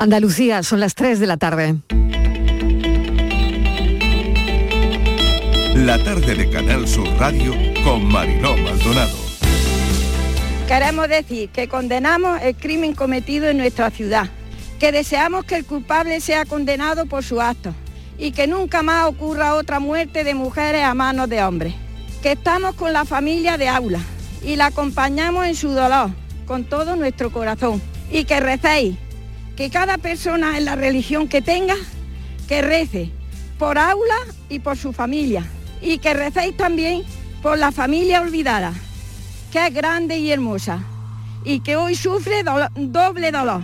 Andalucía, son las 3 de la tarde. La tarde de Canal Sur Radio con Mariló Maldonado. Queremos decir que condenamos el crimen cometido en nuestra ciudad, que deseamos que el culpable sea condenado por su acto y que nunca más ocurra otra muerte de mujeres a manos de hombres. Que estamos con la familia de Aula y la acompañamos en su dolor con todo nuestro corazón y que recéis, que cada persona en la religión que tenga, que rece por Aula y por su familia y que recéis también por la familia olvidada, que es grande y hermosa y que hoy sufre doble dolor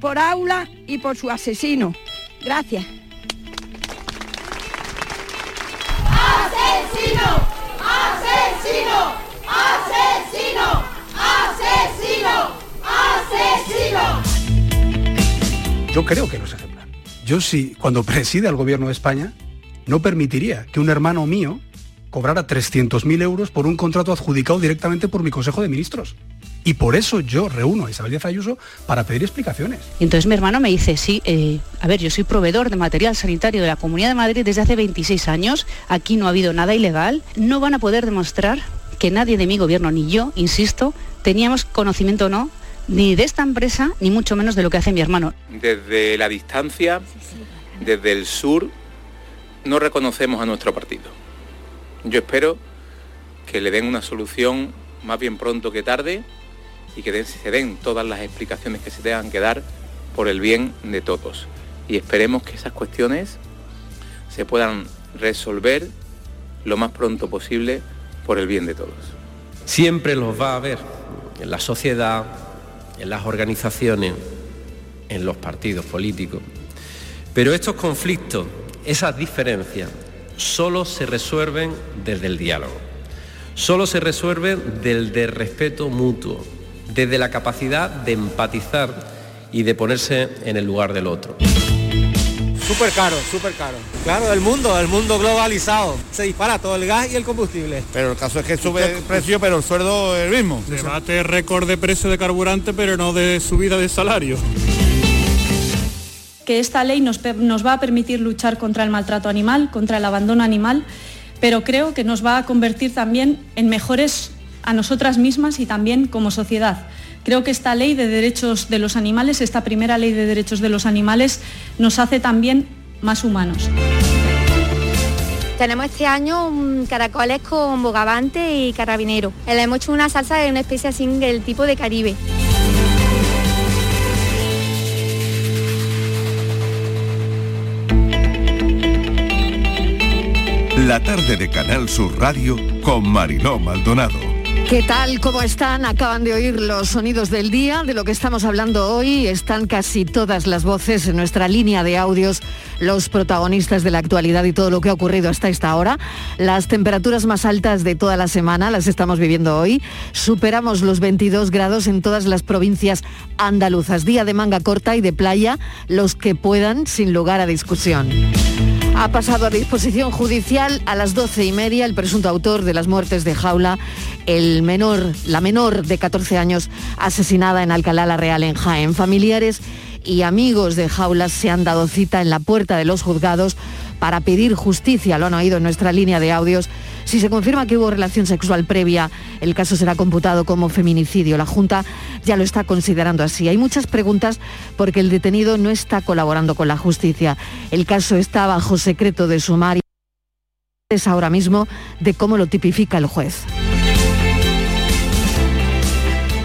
por Aula y por su asesino. Gracias. ¡Asesino! ¡Asesino! ¡Asesino! ¡Asesino! ¡Asesino! Yo creo que no es ejemplar. Yo sí, cuando preside el gobierno de España, no permitiría que un hermano mío cobrara 300.000 euros por un contrato adjudicado directamente por mi Consejo de Ministros. Y por eso yo reúno a Isabel Díaz Ayuso para pedir explicaciones. Y entonces mi hermano me dice, sí, eh, a ver, yo soy proveedor de material sanitario de la Comunidad de Madrid desde hace 26 años, aquí no ha habido nada ilegal, no van a poder demostrar que nadie de mi gobierno, ni yo, insisto, teníamos conocimiento o no ni de esta empresa, ni mucho menos de lo que hace mi hermano. Desde la distancia, desde el sur, no reconocemos a nuestro partido. Yo espero que le den una solución más bien pronto que tarde y que se den todas las explicaciones que se tengan que dar por el bien de todos. Y esperemos que esas cuestiones se puedan resolver lo más pronto posible por el bien de todos. Siempre los va a haber en la sociedad, en las organizaciones, en los partidos políticos. Pero estos conflictos esas diferencias solo se resuelven desde el diálogo, solo se resuelven desde el respeto mutuo, desde la capacidad de empatizar y de ponerse en el lugar del otro. Súper caro, súper caro. Claro, el mundo, el mundo globalizado. Se dispara todo el gas y el combustible. Pero el caso es que sube el precio, pero el sueldo es el mismo. Debate récord de precio de carburante, pero no de subida de salario que esta ley nos, va a permitir luchar contra el maltrato animal, contra el abandono animal, pero creo que nos va a convertir también en mejores a nosotras mismas y también como sociedad. Creo que esta ley de derechos de los animales, esta primera ley de derechos de los animales, nos hace también más humanos. Tenemos este año caracoles con bogavante y carabinero. Le hemos hecho una salsa de una especie así del tipo de Caribe. La tarde de Canal Sur Radio con Mariló Maldonado. ¿Qué tal? ¿Cómo están? Acaban de oír los sonidos del día. De lo que estamos hablando hoy están casi todas las voces en nuestra línea de audios, los protagonistas de la actualidad y todo lo que ha ocurrido hasta esta hora. Las temperaturas más altas de toda la semana las estamos viviendo hoy. Superamos los 22 grados en todas las provincias andaluzas. Día de manga corta y de playa, los que puedan, sin lugar a discusión. Ha pasado a disposición judicial a las doce y media el presunto autor de las muertes de Jaula, el menor, la menor de 14 años asesinada en Alcalá la Real en Jaén. Familiares y amigos de Jaula se han dado cita en la puerta de los juzgados para pedir justicia, lo han oído en nuestra línea de audios. Si se confirma que hubo relación sexual previa, el caso será computado como feminicidio. La Junta ya lo está considerando así. Hay muchas preguntas porque el detenido no está colaborando con la justicia. El caso está bajo secreto de sumario. Es ahora mismo de cómo lo tipifica el juez.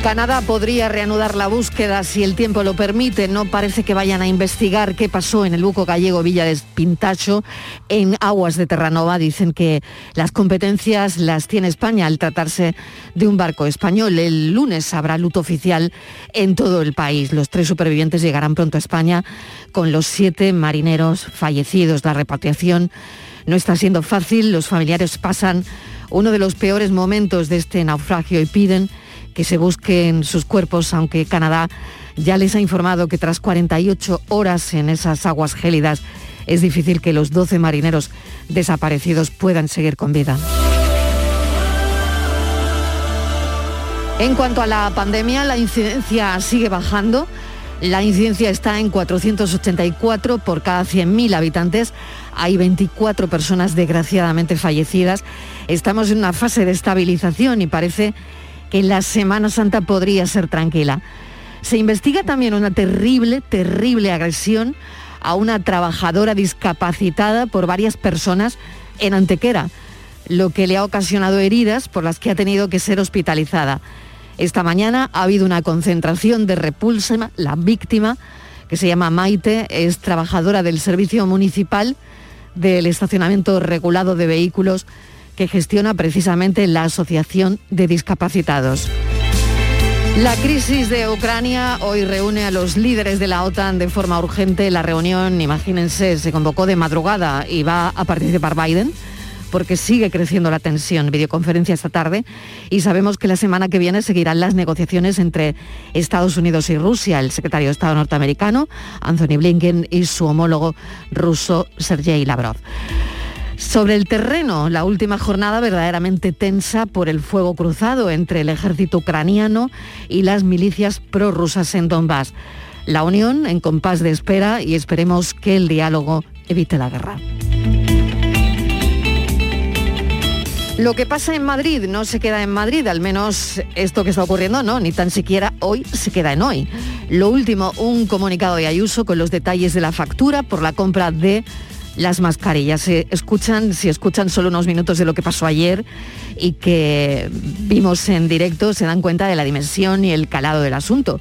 Canadá podría reanudar la búsqueda si el tiempo lo permite. No parece que vayan a investigar qué pasó en el buco gallego Villa de Pintacho en aguas de Terranova. Dicen que las competencias las tiene España al tratarse de un barco español. El lunes habrá luto oficial en todo el país. Los tres supervivientes llegarán pronto a España con los siete marineros fallecidos. La repatriación no está siendo fácil. Los familiares pasan uno de los peores momentos de este naufragio y piden que se busquen sus cuerpos, aunque Canadá ya les ha informado que tras 48 horas en esas aguas gélidas es difícil que los 12 marineros desaparecidos puedan seguir con vida. En cuanto a la pandemia, la incidencia sigue bajando. La incidencia está en 484 por cada 100.000 habitantes. Hay 24 personas desgraciadamente fallecidas. Estamos en una fase de estabilización y parece que la Semana Santa podría ser tranquila. Se investiga también una terrible, terrible agresión a una trabajadora discapacitada por varias personas en Antequera, lo que le ha ocasionado heridas por las que ha tenido que ser hospitalizada. Esta mañana ha habido una concentración de repulsa. La víctima, que se llama Maite, es trabajadora del Servicio Municipal del Estacionamiento Regulado de Vehículos que gestiona precisamente la Asociación de Discapacitados. La crisis de Ucrania hoy reúne a los líderes de la OTAN de forma urgente. La reunión, imagínense, se convocó de madrugada y va a participar Biden porque sigue creciendo la tensión. Videoconferencia esta tarde y sabemos que la semana que viene seguirán las negociaciones entre Estados Unidos y Rusia. El secretario de Estado norteamericano, Anthony Blinken, y su homólogo ruso, Sergei Lavrov. Sobre el terreno, la última jornada verdaderamente tensa por el fuego cruzado entre el ejército ucraniano y las milicias prorrusas en Donbass. La Unión en compás de espera y esperemos que el diálogo evite la guerra. Lo que pasa en Madrid no se queda en Madrid, al menos esto que está ocurriendo no, ni tan siquiera hoy se queda en hoy. Lo último, un comunicado de Ayuso con los detalles de la factura por la compra de las mascarillas. Se escuchan, si escuchan solo unos minutos de lo que pasó ayer y que vimos en directo, se dan cuenta de la dimensión y el calado del asunto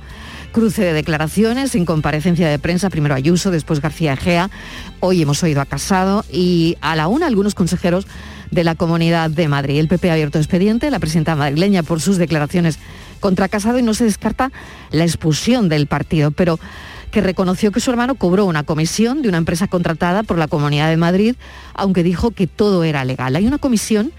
cruce de declaraciones en comparecencia de prensa, primero Ayuso, después García Egea, hoy hemos oído a Casado y a la una algunos consejeros de la Comunidad de Madrid. El PP ha abierto expediente, la presidenta madrileña por sus declaraciones contra Casado y no se descarta la expulsión del partido, pero que reconoció que su hermano cobró una comisión de una empresa contratada por la Comunidad de Madrid, aunque dijo que todo era legal. Hay una comisión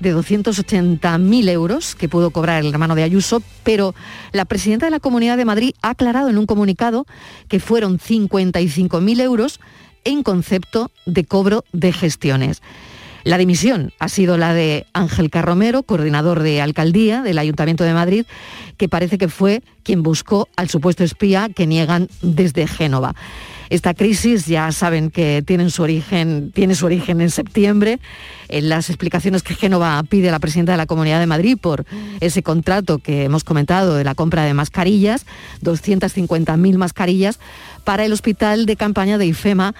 de 280.000 euros que pudo cobrar el hermano de Ayuso, pero la presidenta de la Comunidad de Madrid ha aclarado en un comunicado que fueron 55.000 euros en concepto de cobro de gestiones. La dimisión ha sido la de Ángel Carromero, coordinador de alcaldía del Ayuntamiento de Madrid, que parece que fue quien buscó al supuesto espía que niegan desde Génova. Esta crisis ya saben que tiene su origen, tiene su origen en septiembre, en las explicaciones que Génova pide a la presidenta de la Comunidad de Madrid por ese contrato que hemos comentado de la compra de mascarillas, 250.000 mascarillas para el hospital de campaña de IFEMA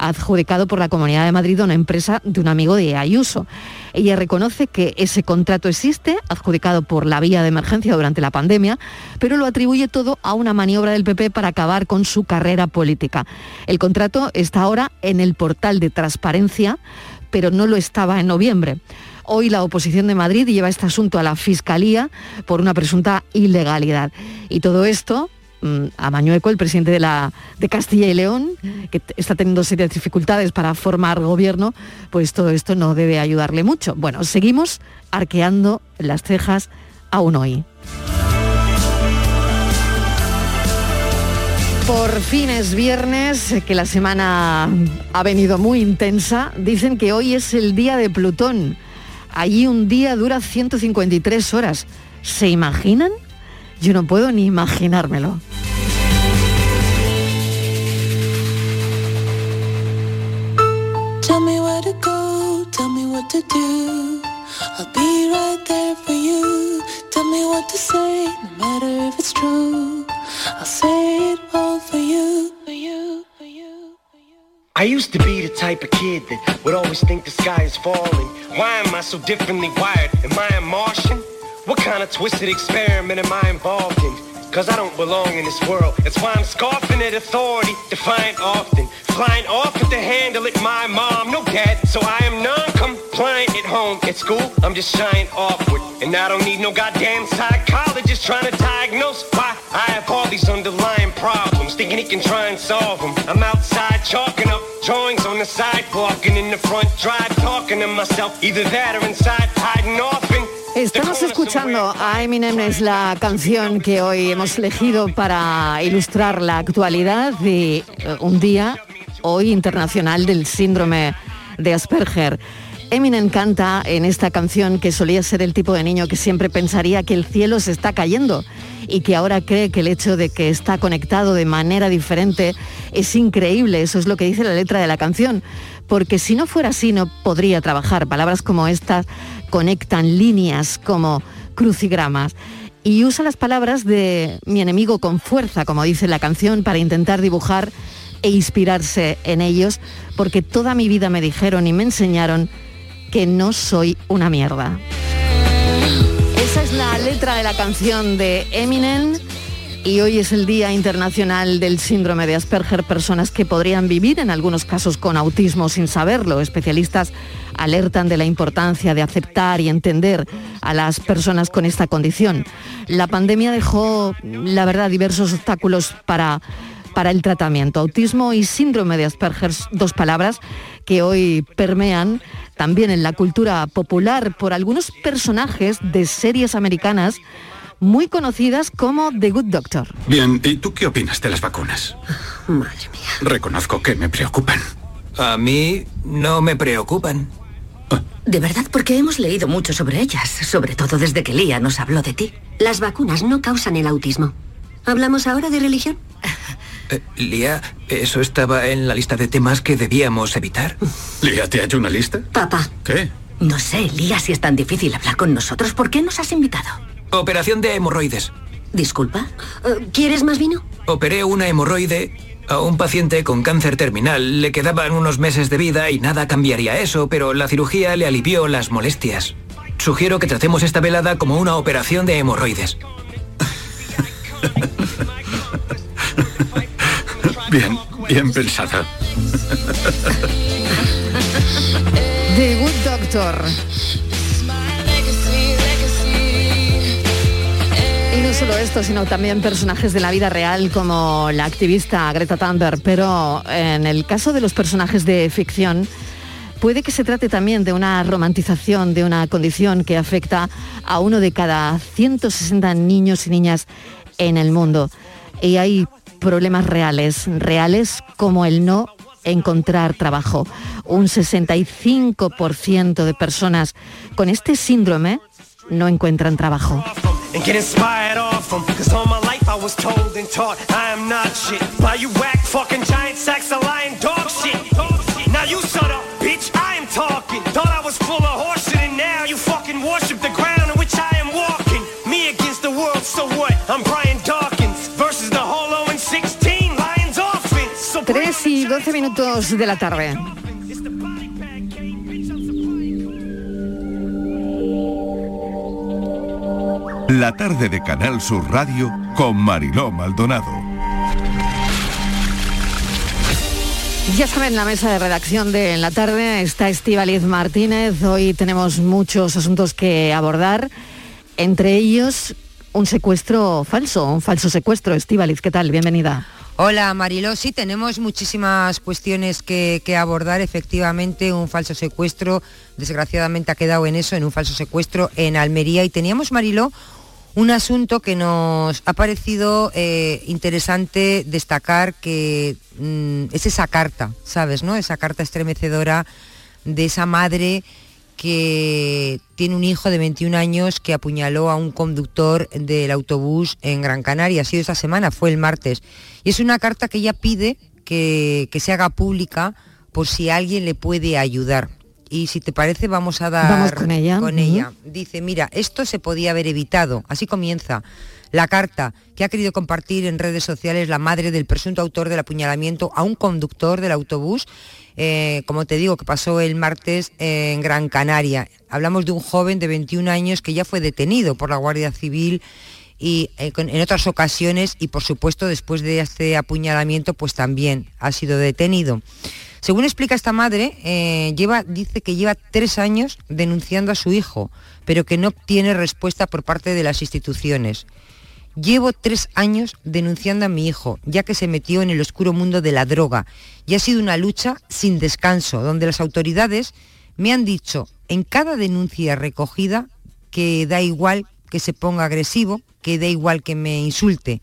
adjudicado por la Comunidad de Madrid a una empresa de un amigo de Ayuso. Ella reconoce que ese contrato existe, adjudicado por la vía de emergencia durante la pandemia, pero lo atribuye todo a una maniobra del PP para acabar con su carrera política. El contrato está ahora en el portal de transparencia, pero no lo estaba en noviembre. Hoy la oposición de Madrid lleva este asunto a la Fiscalía por una presunta ilegalidad. Y todo esto a Mañueco, el presidente de, la, de Castilla y León, que está teniendo serias dificultades para formar gobierno, pues todo esto no debe ayudarle mucho. Bueno, seguimos arqueando las cejas aún hoy. Por fin es viernes, que la semana ha venido muy intensa. Dicen que hoy es el día de Plutón. Allí un día dura 153 horas. ¿Se imaginan? Yo no puedo ni imaginármelo. Tell me where to go, tell me what to do. I'll be right there for you. Tell me what to say, no matter if it's true. I'll say it all for you, for you, for you. I used to be the type of kid that would always think the sky is falling. Why am I so differently wired? Am I a Martian? What kind of twisted experiment am I involved in? Cause I don't belong in this world. That's why I'm scoffing at authority, defiant often. Flying off at the handle at my mom, no dad. So I am non-compliant at home. At school, I'm just shying awkward. And I don't need no goddamn psychologist trying to diagnose why I have all these underlying problems. Thinking he can try and solve them. I'm outside chalking up drawings on the sidewalk and in the front drive talking to myself. Either that or inside hiding off and Estamos escuchando a Eminem, es la canción que hoy hemos elegido para ilustrar la actualidad de eh, un día hoy internacional del síndrome de Asperger. Eminem canta en esta canción que solía ser el tipo de niño que siempre pensaría que el cielo se está cayendo y que ahora cree que el hecho de que está conectado de manera diferente es increíble. Eso es lo que dice la letra de la canción. Porque si no fuera así no podría trabajar. Palabras como estas conectan líneas como crucigramas. Y usa las palabras de mi enemigo con fuerza, como dice la canción, para intentar dibujar e inspirarse en ellos, porque toda mi vida me dijeron y me enseñaron que no soy una mierda. Esa es la letra de la canción de Eminem y hoy es el Día Internacional del Síndrome de Asperger, personas que podrían vivir en algunos casos con autismo sin saberlo. Especialistas alertan de la importancia de aceptar y entender a las personas con esta condición. La pandemia dejó, la verdad, diversos obstáculos para para el tratamiento. Autismo y síndrome de Asperger, dos palabras que hoy permean también en la cultura popular por algunos personajes de series americanas muy conocidas como The Good Doctor. Bien, ¿y tú qué opinas de las vacunas? Madre mía. Reconozco que me preocupan. A mí no me preocupan. De verdad, porque hemos leído mucho sobre ellas, sobre todo desde que Lía nos habló de ti. Las vacunas no causan el autismo. ¿Hablamos ahora de religión? Eh, Lía, ¿eso estaba en la lista de temas que debíamos evitar? Lía, ¿te ha hecho una lista? Papá. ¿Qué? No sé, Lía, si es tan difícil hablar con nosotros, ¿por qué nos has invitado? Operación de hemorroides. Disculpa, eh, ¿quieres más vino? Operé una hemorroide a un paciente con cáncer terminal. Le quedaban unos meses de vida y nada cambiaría eso, pero la cirugía le alivió las molestias. Sugiero que tratemos esta velada como una operación de hemorroides. Bien, bien pensada. The Good Doctor. Solo esto, sino también personajes de la vida real como la activista Greta Thunberg, pero en el caso de los personajes de ficción, puede que se trate también de una romantización de una condición que afecta a uno de cada 160 niños y niñas en el mundo. Y hay problemas reales, reales como el no encontrar trabajo. Un 65% de personas con este síndrome no encuentran trabajo. and get inspired off them. Cause all my life I was told and taught I am not shit. By you whack fucking giant sacks of lying dog shit. Now you shut up, bitch, I am talking. Thought I was full of horseshit and now you fucking worship the ground on which I am walking. Me against the world, so what? I'm Brian Dawkins versus the whole 0 and 16 Lions offense. So 3 y 12 minutos de la tarde. La tarde de Canal Sur Radio con Mariló Maldonado. Ya saben, la mesa de redacción de En la tarde está Estíbaliz Martínez. Hoy tenemos muchos asuntos que abordar, entre ellos un secuestro falso, un falso secuestro. Estíbaliz, ¿qué tal? Bienvenida. Hola Mariló, sí, tenemos muchísimas cuestiones que, abordar. Efectivamente, un falso secuestro, desgraciadamente ha quedado en eso, en un falso secuestro en Almería. Y teníamos, Mariló, un asunto que nos ha parecido eh, interesante destacar, que mm, es esa carta, ¿sabes? ¿no? Esa carta estremecedora de esa madre que tiene un hijo de 21 años que apuñaló a un conductor del autobús en Gran Canaria. Ha sido esta semana, fue el martes. Y es una carta que ella pide que, se haga pública por si alguien le puede ayudar. Y si te parece, vamos a dar con ella. Con ella. Dice, mira, esto se podía haber evitado. Así comienza la carta que ha querido compartir en redes sociales la madre del presunto autor del apuñalamiento a un conductor del autobús eh, como te digo, que pasó el martes en Gran Canaria. Hablamos de un joven de 21 años que ya fue detenido por la Guardia Civil y eh, en otras ocasiones y por supuesto después de este apuñalamiento pues también ha sido detenido. Según explica esta madre, eh, dice que lleva tres años denunciando a su hijo, pero que no obtiene respuesta por parte de las instituciones. Llevo tres años denunciando a mi hijo, ya que se metió en el oscuro mundo de la droga, y ha sido una lucha sin descanso, donde las autoridades me han dicho en cada denuncia recogida que da igual que se ponga agresivo, que da igual que me insulte.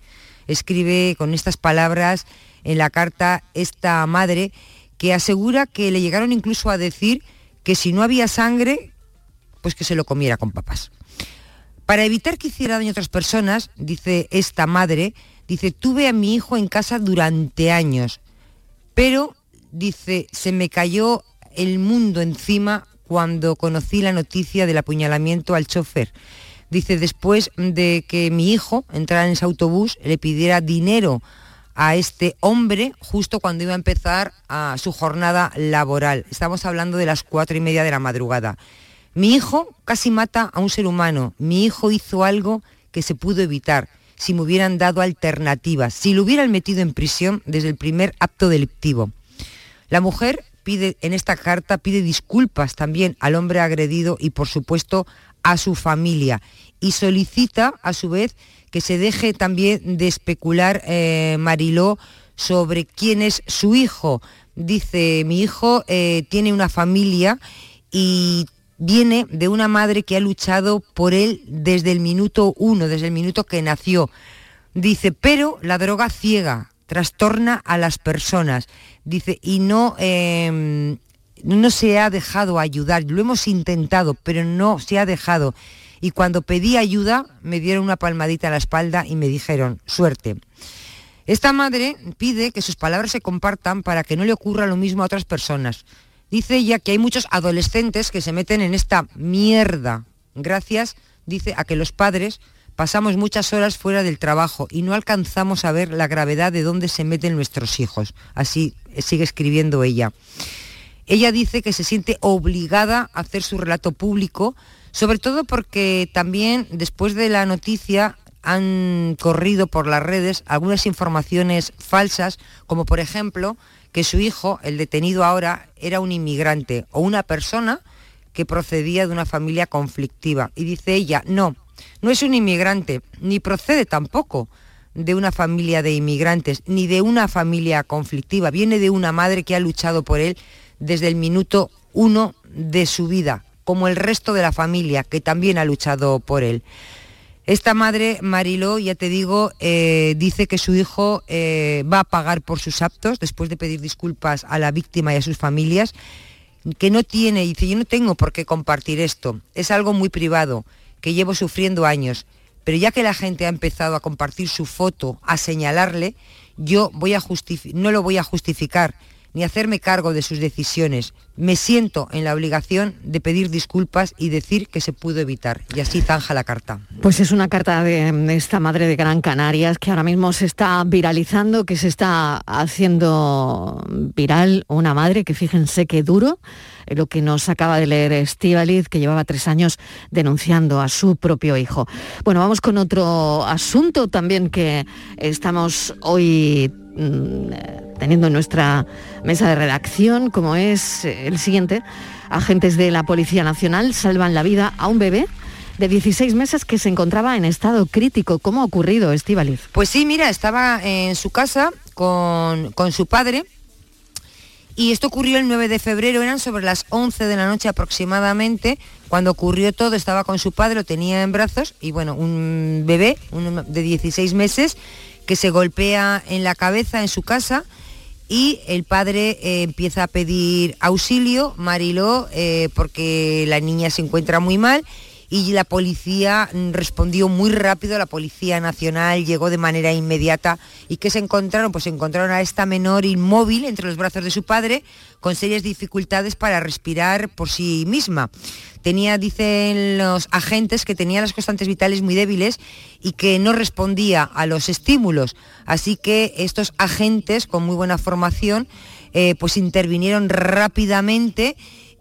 Escribe con estas palabras en la carta esta madre que asegura que le llegaron incluso a decir que si no había sangre, pues que se lo comiera con papas. Para evitar que hiciera daño a otras personas, dice esta madre, dice, tuve a mi hijo en casa durante años, pero, dice, se me cayó el mundo encima cuando conocí la noticia del apuñalamiento al chofer. Dice, después de que mi hijo entrara en ese autobús, le pidiera dinero a este hombre justo cuando iba a empezar su jornada laboral. Estamos hablando de las cuatro y media de la madrugada. Mi hijo casi mata a un ser humano. Mi hijo hizo algo que se pudo evitar si me hubieran dado alternativas, si lo hubieran metido en prisión desde el primer acto delictivo. La mujer pide en esta carta pide disculpas también al hombre agredido y por supuesto a su familia y solicita a su vez que se deje también de especular eh, Mariló sobre quién es su hijo. Dice, mi hijo eh, tiene una familia y viene de una madre que ha luchado por él desde el minuto uno, desde el minuto que nació. Dice, pero la droga ciega, trastorna a las personas. Dice, y no, em, no se ha dejado ayudar. Lo hemos intentado, pero no se ha dejado. Y cuando pedí ayuda, me dieron una palmadita a la espalda y me dijeron, suerte. Esta madre pide que sus palabras se compartan para que no le ocurra lo mismo a otras personas. Dice ella que hay muchos adolescentes que se meten en esta mierda, gracias, dice, a que los padres pasamos muchas horas fuera del trabajo y no alcanzamos a ver la gravedad de dónde se meten nuestros hijos. Así sigue escribiendo ella. Ella dice que se siente obligada a hacer su relato público, sobre todo porque también después de la noticia han corrido por las redes algunas informaciones falsas, como por ejemplo que su hijo, el detenido ahora, era un inmigrante o una persona que procedía de una familia conflictiva. Y dice ella, no, no es un inmigrante, ni procede tampoco de una familia de inmigrantes, ni de una familia conflictiva. Viene de una madre que ha luchado por él desde el minuto uno de su vida, como el resto de la familia que también ha luchado por él. Esta madre, Mariló, ya te digo, eh, dice que su hijo eh, va a pagar por sus actos después de pedir disculpas a la víctima y a sus familias, que no tiene, dice, yo no tengo por qué compartir esto, es algo muy privado, que llevo sufriendo años, pero ya que la gente ha empezado a compartir su foto, a señalarle, yo voy a no lo voy a justificar, ni hacerme cargo de sus decisiones. Me siento en la obligación de pedir disculpas y decir que se pudo evitar. Y así zanja la carta. Pues es una carta de esta madre de Gran Canarias que ahora mismo se está viralizando, que se está haciendo viral. Una madre que fíjense qué duro lo que nos acaba de leer Estivaliz, que llevaba tres años denunciando a su propio hijo. Bueno, vamos con otro asunto también que estamos hoy teniendo en nuestra mesa de redacción, como es el siguiente. Agentes de la Policía Nacional salvan la vida a un bebé de 16 meses que se encontraba en estado crítico. ¿Cómo ha ocurrido, Estivaliz? Pues sí, mira, estaba en su casa con, con su padre. Y esto ocurrió el 9 de febrero, eran sobre las 11 de la noche aproximadamente. Cuando ocurrió todo, estaba con su padre, lo tenía en brazos y bueno, un bebé de 16 meses que se golpea en la cabeza en su casa y el padre eh, empieza a pedir auxilio, Mariló, eh, porque la niña se encuentra muy mal y la policía respondió muy rápido, la Policía Nacional llegó de manera inmediata y que se encontraron, pues encontraron a esta menor inmóvil entre los brazos de su padre con serias dificultades para respirar por sí misma. Tenía, dicen los agentes, que tenía las constantes vitales muy débiles y que no respondía a los estímulos. Así que estos agentes, con muy buena formación, eh, pues intervinieron rápidamente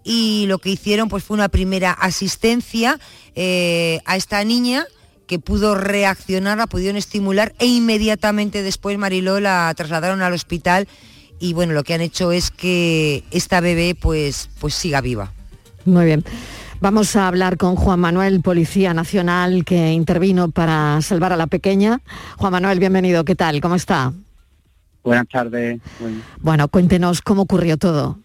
y lo que hicieron pues fue una primera asistencia eh, a esta niña que pudo reaccionar, la pudieron estimular e inmediatamente después Mariló la trasladaron al hospital y bueno, lo que han hecho es que esta bebé pues, pues siga viva. Muy bien. Vamos a hablar con Juan Manuel, Policía Nacional, que intervino para salvar a la pequeña. Juan Manuel, bienvenido. ¿Qué tal? ¿Cómo está? Buenas tardes. Bueno, cuéntenos cómo ocurrió todo.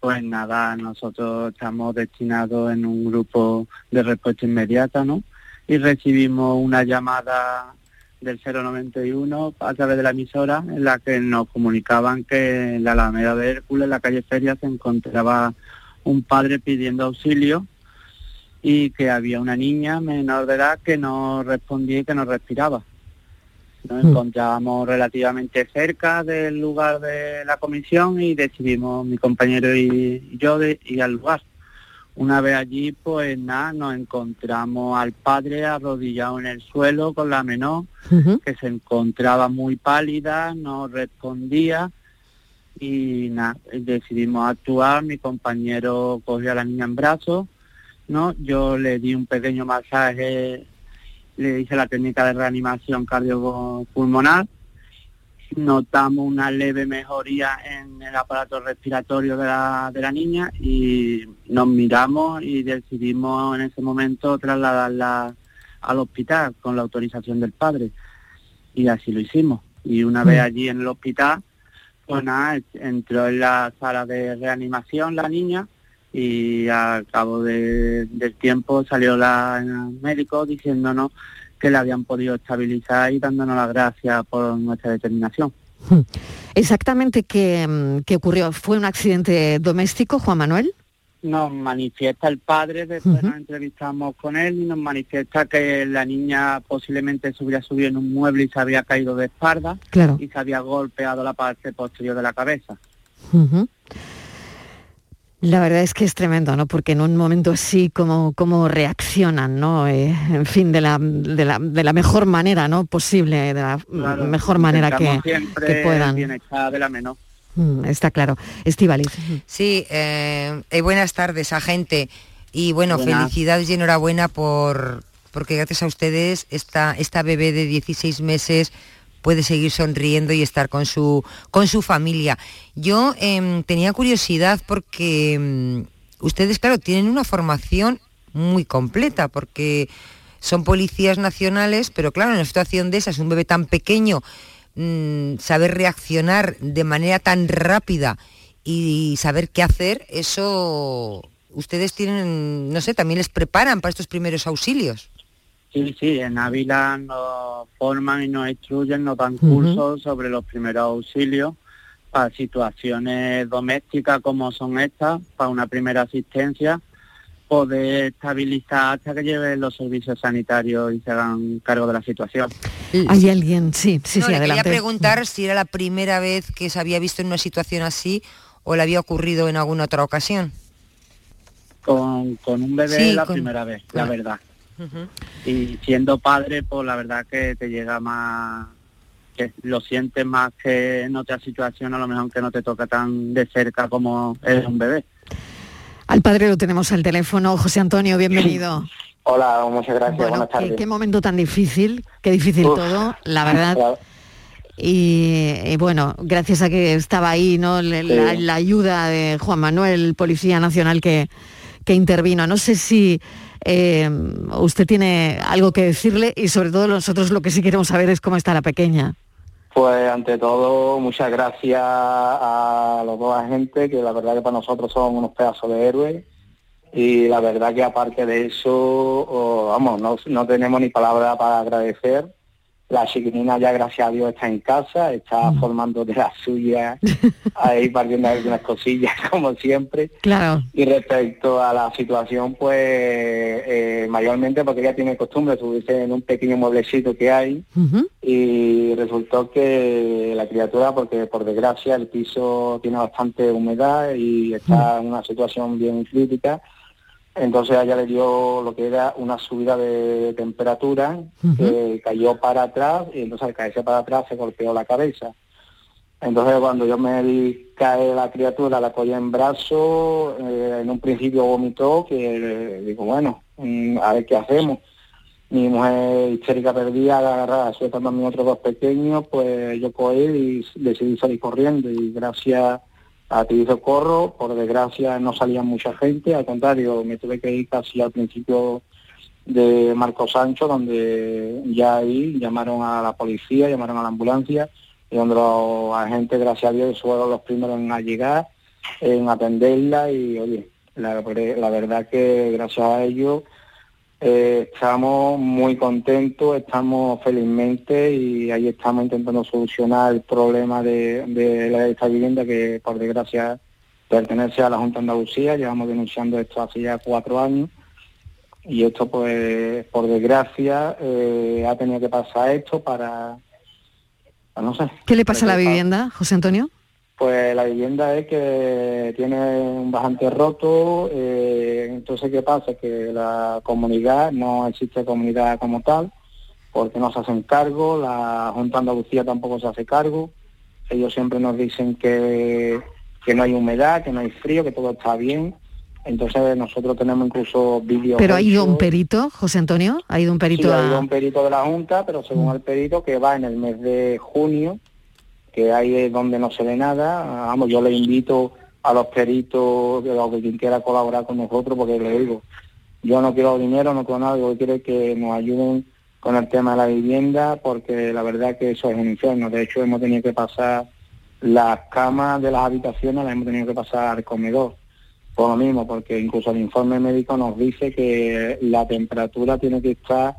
Pues nada, nosotros estamos destinados en un grupo de respuesta inmediata, ¿no? Y recibimos una llamada del 091 a través de la emisora en la que nos comunicaban que en la Alameda de Hércules, en la calle Feria, se encontraba un padre pidiendo auxilio y que había una niña menor de edad que no respondía y que no respiraba. Nos Mm. encontrábamos relativamente cerca del lugar de la comisión y decidimos mi compañero y yo de ir al lugar. Una vez allí, pues nada, nos encontramos al padre arrodillado en el suelo con la menor, que se encontraba muy pálida, no respondía y nada, decidimos actuar, mi compañero cogió a la niña en brazos, ¿no? Yo le di un pequeño masaje, le hice la técnica de reanimación cardiopulmonar, notamos una leve mejoría en el aparato respiratorio de la, de la niña y nos miramos y decidimos en ese momento trasladarla al hospital con la autorización del padre. Y así lo hicimos. Y una vez allí en el hospital, pues nada, entró en la sala de reanimación la niña y al cabo de- del tiempo salió la el médico diciéndonos que la habían podido estabilizar y dándonos las gracias por nuestra determinación. Exactamente qué, mm, qué ocurrió. ¿Fue un accidente doméstico, Juan Manuel? Nos manifiesta el padre, después nos entrevistamos con él y nos manifiesta que la niña posiblemente se hubiera subido en un mueble y se había caído de espalda Claro. y se había golpeado la parte posterior de la cabeza. La verdad es que es tremendo, ¿no? Porque en un momento así, como, como reaccionan, ¿no? Eh, en fin, de la, de, la, de la mejor manera, ¿no? Posible, de la Claro, mejor manera que, intentamos siempre que puedan. el bienestar de la menor. Mm, está claro. Estivaliz. Sí, eh, eh, buenas tardes, agente. Y bueno, Buenas. felicidades y enhorabuena por porque gracias a ustedes esta, esta bebé de 16 meses puede seguir sonriendo y estar con su, con su familia. Yo em, tenía curiosidad porque em, ustedes, claro, tienen una formación muy completa, porque son policías nacionales, pero claro, en una situación de esas, un bebé tan pequeño, mm, saber reaccionar de manera tan rápida y saber qué hacer, eso ustedes tienen, no sé, también les preparan para estos primeros auxilios. Sí, sí, en Ávila nos forman y nos instruyen, nos dan cursos sobre los primeros auxilios para situaciones domésticas como son estas, para una primera asistencia, poder estabilizar hasta que lleven los servicios sanitarios y se hagan cargo de la situación. Hay alguien, sí, sí, No, sí, le adelante. quería preguntar si era la primera vez que se había visto en una situación así o le había ocurrido en alguna otra ocasión. Con, con un bebé Sí, la con- primera vez, la verdad. Y siendo padre, pues la verdad que te llega más, que lo sientes más que en otra situación, a lo mejor que no te toca tan de cerca como es un bebé. Al padre lo tenemos al teléfono. José Antonio, bienvenido. Hola, muchas gracias, Bueno, buenas qué, tardes. qué momento tan difícil, qué difícil Uf. todo, la verdad. Claro. Y, y bueno, gracias a que estaba ahí, ¿no? Le- La, Sí. la ayuda de Juan Manuel, Policía Nacional, que, que intervino. No sé si eh, usted tiene algo que decirle y sobre todo nosotros lo que sí queremos saber es cómo está la pequeña. Pues ante todo, muchas gracias a los dos agentes, que la verdad que para nosotros son unos pedazos de héroes. Y la verdad que aparte de eso, oh, vamos, no, no tenemos ni palabra para agradecer. La chiquinina ya, gracias a Dios, está en casa, está formando de la suya, ahí partiendo algunas cosillas, como siempre. Claro. Y respecto a la situación, pues eh, mayormente porque ella tiene costumbre de subirse en un pequeño mueblecito que hay y resultó que la criatura, porque por desgracia el piso tiene bastante humedad y está en una situación bien crítica, entonces a ella le dio lo que era una subida de temperatura, que cayó para atrás y entonces al caerse para atrás se golpeó la cabeza. Entonces cuando yo me vi caer la criatura, la cogí en brazo, eh, en un principio vomitó, que eh, digo, bueno, mm, a ver qué hacemos. Mi mujer histérica perdida, agarrada, sueltando a mis otros dos pequeños, pues yo cogí y decidí salir corriendo y gracias a ti socorro, por desgracia no salía mucha gente, al contrario, me tuve que ir casi al principio de Marco Sancho, donde ya ahí llamaron a la policía, llamaron a la ambulancia, y donde los agentes, gracias a Dios, fueron los primeros en llegar, en atenderla, y oye, la, la verdad que gracias a ellos eh, estamos muy contentos, estamos felizmente y ahí estamos intentando solucionar el problema de, de esta vivienda que por desgracia pertenece a la Junta de Andalucía, llevamos denunciando esto hace ya cuatro años y esto pues por desgracia eh, ha tenido que pasar esto para, para no sé. ¿Qué le pasa a la vivienda, José Antonio? Pues la vivienda es que tiene un bastante roto, eh, entonces ¿qué pasa? Que la comunidad, no existe comunidad como tal, porque no se hacen cargo, la Junta Andalucía tampoco se hace cargo, ellos siempre nos dicen que, que no hay humedad, que no hay frío, que todo está bien, entonces nosotros tenemos incluso vídeos... Pero ha ido un perito, José Antonio, ha ido un perito Sí, ha a... ido un perito de la Junta, pero según el perito que va en el mes de junio, que ahí es donde no se ve nada, vamos, yo le invito a los peritos, que quien quiera colaborar con nosotros, porque le digo, yo no quiero dinero, no quiero nada, yo quiero que nos ayuden con el tema de la vivienda, porque la verdad que eso es un infierno. De hecho, hemos tenido que pasar las camas de las habitaciones, las hemos tenido que pasar al comedor. Por lo mismo, porque incluso el informe médico nos dice que la temperatura tiene que estar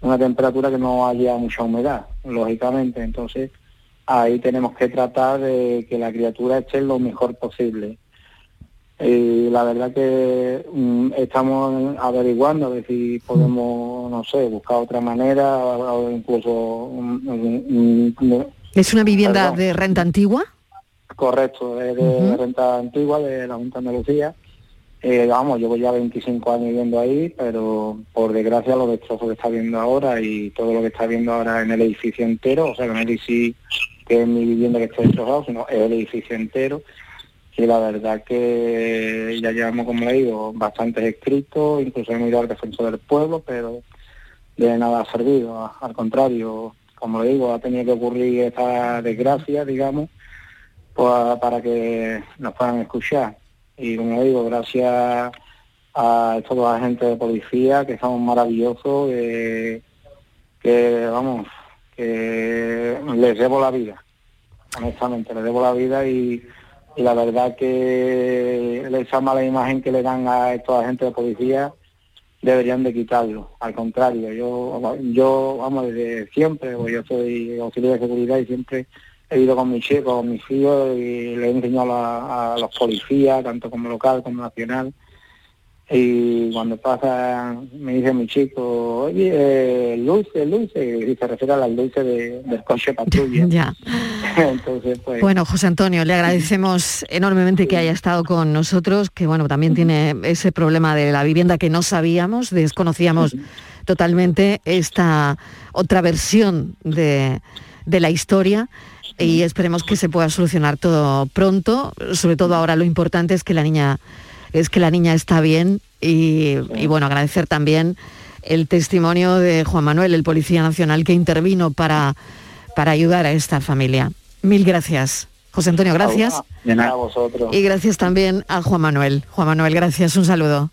una temperatura que no haya mucha humedad, lógicamente. Entonces, ahí tenemos que tratar de que la criatura esté lo mejor posible. Y la verdad que mm, estamos averiguando a ver si podemos, no sé, buscar otra manera o incluso... mm, mm, mm, ¿Es una vivienda Perdón. de renta antigua? Correcto, es de renta antigua de la Junta de Andalucía. Eh, vamos, llevo ya 25 años viviendo ahí, pero por desgracia los destrozos que está viendo ahora y todo lo que está viendo ahora en el edificio entero, o sea, no es decir que es mi vivienda que está destrozado, sino es el edificio entero. Y la verdad que ya llevamos, como le digo, bastantes escritos, incluso hemos ido al defensor del pueblo, pero de nada ha servido, al contrario, como le digo, ha tenido que ocurrir esta desgracia, digamos, pues, para que nos puedan escuchar. Y como digo, gracias a estos dos agentes de policía que son maravillosos, que, vamos, que les debo la vida, honestamente, les debo la vida y, y la verdad que esa mala imagen que le dan a estos agentes de policía deberían de quitarlo. Al contrario, yo, yo vamos, desde siempre, pues yo soy auxiliar de seguridad y siempre he ido con mis chicos, con mis hijos y le he enseñado a, a los policías, tanto como local como nacional. Y cuando pasa, me dice mi chico, oye, eh, luces, luces, y se refiere a las luces de- del coche patrulla. Ya. Entonces, pues... Bueno, José Antonio, le agradecemos enormemente que haya estado con nosotros, que bueno, también tiene ese problema de la vivienda que no sabíamos, desconocíamos totalmente esta otra versión de, de la historia y esperemos que se pueda solucionar todo pronto. Sobre todo ahora lo importante es que la niña es que la niña está bien y, y, bueno, agradecer también el testimonio de Juan Manuel, el Policía Nacional, que intervino para, para ayudar a esta familia. Mil gracias. José Antonio, gracias. De nada, a vosotros. Y gracias también a Juan Manuel. Juan Manuel, gracias, un saludo.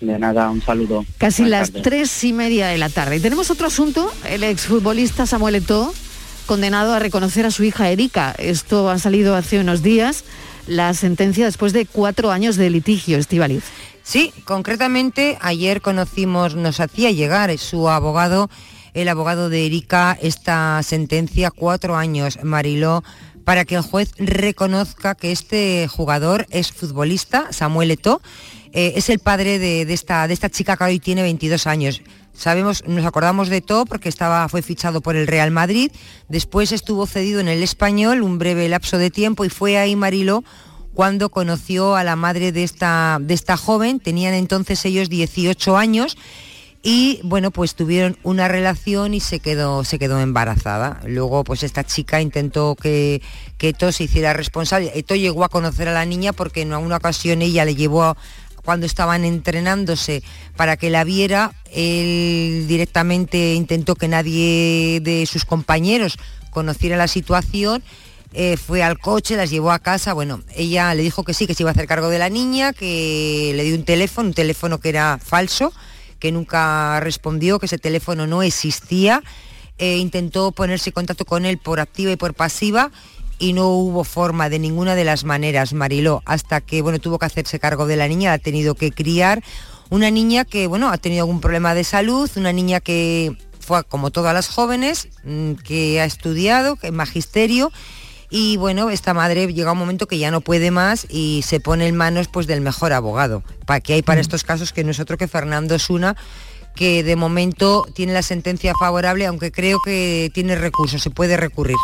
De nada, un saludo. Casi Buenas las tardes. tres y media de la tarde. Y tenemos otro asunto, el exfutbolista Samuel Eto'o, condenado a reconocer a su hija Erika. Esto ha salido hace unos días, la sentencia después de cuatro años de litigio, Estivaliz. Sí, concretamente ayer conocimos, nos hacía llegar su abogado, el abogado de Erika, esta sentencia, cuatro años, Mariló, para que el juez reconozca que este jugador es futbolista, Samuel Eto'o, eh, es el padre de, de esta, de esta chica que hoy tiene 22 años. Sabemos, nos acordamos de todo porque estaba, fue fichado por el Real Madrid, después estuvo cedido en el español un breve lapso de tiempo y fue ahí Mariló cuando conoció a la madre de esta, de esta joven, tenían entonces ellos 18 años y bueno, pues tuvieron una relación y se quedó, se quedó embarazada. Luego pues esta chica intentó que, que Eto se hiciera responsable. Eto llegó a conocer a la niña porque en una ocasión ella le llevó a, cuando estaban entrenándose para que la viera, él directamente intentó que nadie de sus compañeros conociera la situación, eh, fue al coche, las llevó a casa, bueno, ella le dijo que sí, que se iba a hacer cargo de la niña, que le dio un teléfono, un teléfono que era falso, que nunca respondió, que ese teléfono no existía, eh, intentó ponerse en contacto con él por activa y por pasiva, y no hubo forma de ninguna de las maneras, Mariló, hasta que bueno, tuvo que hacerse cargo de la niña, ha tenido que criar. Una niña que bueno, ha tenido algún problema de salud, una niña que fue como todas las jóvenes, mm, que ha estudiado, que es magisterio y bueno, esta madre llega un momento que ya no puede más y se pone en manos pues del mejor abogado, para que hay para estos casos que no es otro que Fernando Suna que de momento tiene la sentencia favorable, aunque creo que tiene recursos, se puede recurrir.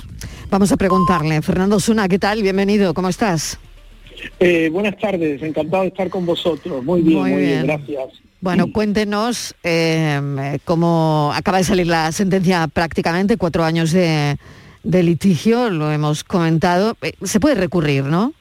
Vamos a preguntarle, Fernando Suna, ¿qué tal? Bienvenido, ¿cómo estás? Eh, buenas tardes, encantado de estar con vosotros. Muy bien, muy, bien. gracias. Bueno, cuéntenos eh, cómo acaba de salir la sentencia prácticamente, cuatro años de, de litigio, lo hemos comentado. Eh, se puede recurrir, ¿no?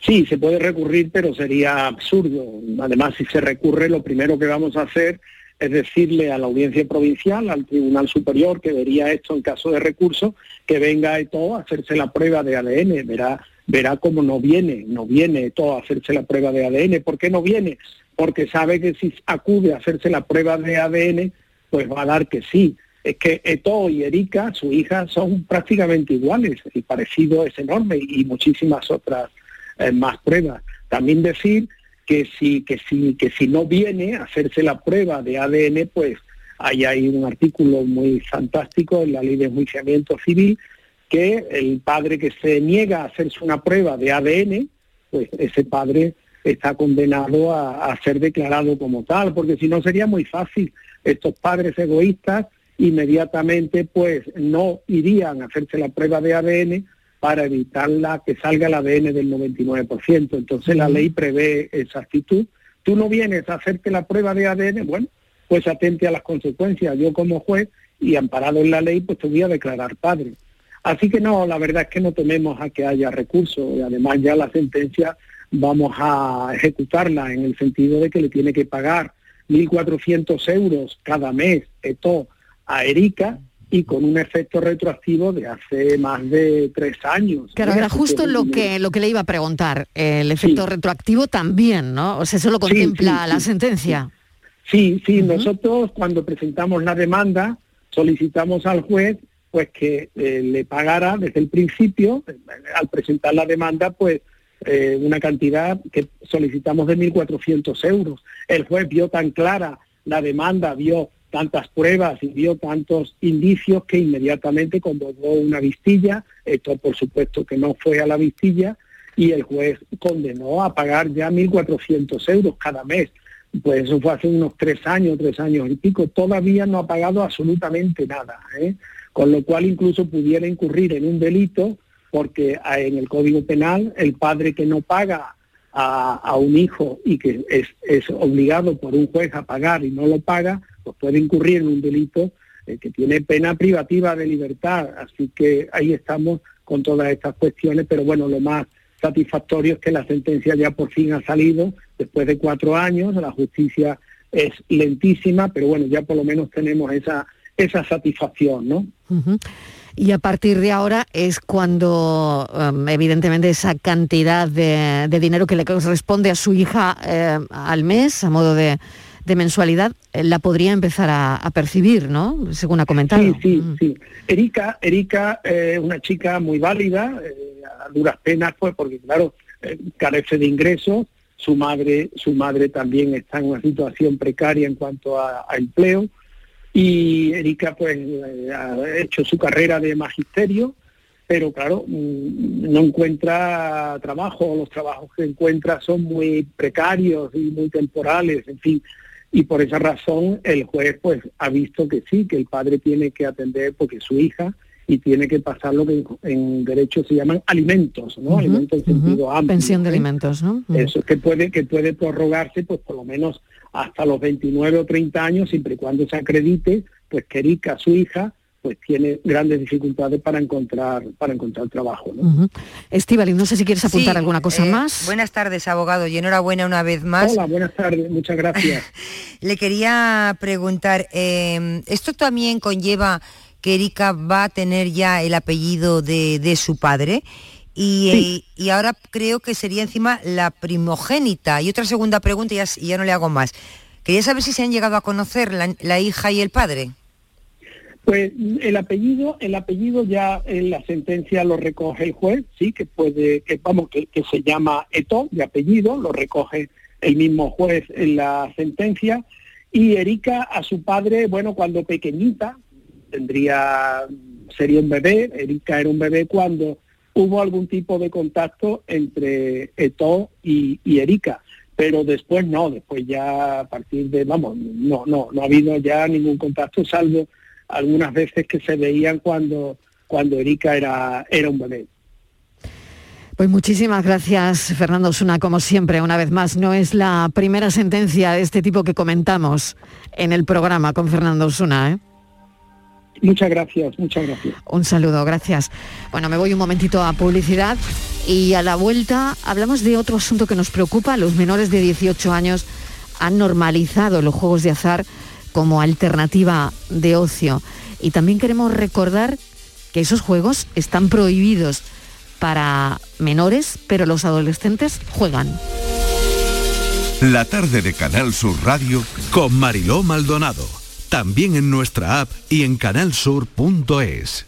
Sí, se puede recurrir, pero sería absurdo. Además, si se recurre, lo primero que vamos a hacer es decirle a la audiencia provincial, al Tribunal Superior, que vería esto en caso de recurso, que venga todo a hacerse la prueba de ADN, verá, verá cómo no viene, no viene todo a hacerse la prueba de ADN. ¿Por qué no viene? Porque sabe que si acude a hacerse la prueba de ADN, pues va a dar que sí. Es que Eto y Erika, su hija, son prácticamente iguales, el parecido es enorme y muchísimas otras eh, más pruebas. También decir que si, que si, que si no viene a hacerse la prueba de ADN, pues ahí hay un artículo muy fantástico en la ley de enjuiciamiento civil que el padre que se niega a hacerse una prueba de ADN, pues ese padre está condenado a, a, ser declarado como tal, porque si no sería muy fácil. Estos padres egoístas inmediatamente pues no irían a hacerse la prueba de ADN para evitar la, que salga el ADN del 99%. Entonces la ley prevé esa actitud. Tú no vienes a hacerte la prueba de ADN, bueno, pues atente a las consecuencias. Yo como juez y amparado en la ley, pues te voy a declarar padre. Así que no, la verdad es que no tememos a que haya recursos y además ya la sentencia vamos a ejecutarla en el sentido de que le tiene que pagar 1.400 euros cada mes, esto a Erika, y con un efecto retroactivo de hace más de tres años. Claro, era justo lo que, lo que le iba a preguntar. El efecto retroactivo también, ¿no? O sea, eso lo contempla la sentencia. Sí, sí, nosotros cuando presentamos la demanda solicitamos al juez pues que eh, le pagara desde el principio, al presentar la demanda, pues eh, una cantidad que solicitamos de 1.400 euros. El juez vio tan clara la demanda, vio tantas pruebas y vio tantos indicios que inmediatamente convocó una vistilla, esto por supuesto que no fue a la vistilla, y el juez condenó a pagar ya 1.400 euros cada mes. Pues eso fue hace unos tres años, tres años y pico. Todavía no ha pagado absolutamente nada. ¿eh? Con lo cual incluso pudiera incurrir en un delito porque en el Código Penal el padre que no paga a, un hijo y que es, es obligado por un juez a pagar y no lo paga, puede incurrir en un delito eh, que tiene pena privativa de libertad. Así que ahí estamos con todas estas cuestiones, pero bueno, lo más satisfactorio es que la sentencia ya por fin ha salido después de cuatro años, la justicia es lentísima, pero bueno, ya por lo menos tenemos esa, esa satisfacción, ¿no? Y a partir de ahora es cuando, um, evidentemente, esa cantidad de, dinero que le corresponde a su hija eh, al mes, a modo de, de mensualidad eh, la podría empezar a, percibir, ¿no? Según ha comentado. Sí, sí, mm. sí. Erika, Erika es eh, una chica muy válida, eh, a duras penas, pues, porque claro, carece de ingresos, su madre, su madre también está en una situación precaria en cuanto a, empleo, y Erika pues ha hecho su carrera de magisterio, pero claro, mm, no encuentra trabajo, los trabajos que encuentra son muy precarios y muy temporales, en fin, y por esa razón el juez pues ha visto que sí, que el padre tiene que atender porque su hija y tiene que pasar lo que en, derecho se llaman alimentos, ¿no? alimentos en sentido amplio. Pensión de alimentos, ¿no? Eso que puede que puede prorrogarse pues por lo menos hasta los 29 o 30 años siempre y cuando se acredite pues que Erika, su hija, pues tiene grandes dificultades para encontrar para encontrar trabajo. ¿no? no sé si quieres apuntar alguna cosa eh, más. Buenas tardes, abogado, y enhorabuena una vez más. Hola, buenas tardes, muchas gracias. Le quería preguntar, eh, ¿esto también conlleva que Erika va a tener ya el apellido de, su padre? Y, y, ahora creo que sería encima la primogénita. Y otra segunda pregunta, y ya, no le hago más. Quería saber si se han llegado a conocer la hija y el padre. Pues el apellido, el apellido ya en la sentencia lo recoge el juez, sí, que puede, que vamos, que, se llama Eto de apellido, lo recoge el mismo juez en la sentencia, y Erika a su padre, bueno, cuando pequeñita, tendría, sería un bebé, Erika era un bebé cuando hubo algún tipo de contacto entre Eto y, y Erika. Pero después no, después ya a partir de, vamos, no, no, no ha habido ya ningún contacto, salvo algunas veces que se veían cuando, cuando Erika era, era un bebé. Pues muchísimas gracias, Fernando Osuna, como siempre, una vez más. No es la primera sentencia de este tipo que comentamos en el programa con Fernando Osuna. ¿eh? Muchas gracias, muchas gracias. Un saludo, gracias. Bueno, me voy un momentito a publicidad y a la vuelta hablamos de otro asunto que nos preocupa. Los menores de 18 años han normalizado los juegos de azar como alternativa de ocio. Y también queremos recordar que esos juegos están prohibidos para menores, pero los adolescentes juegan. La tarde de Canal Sur Radio con Mariló Maldonado. También en nuestra app y en canalsur.es.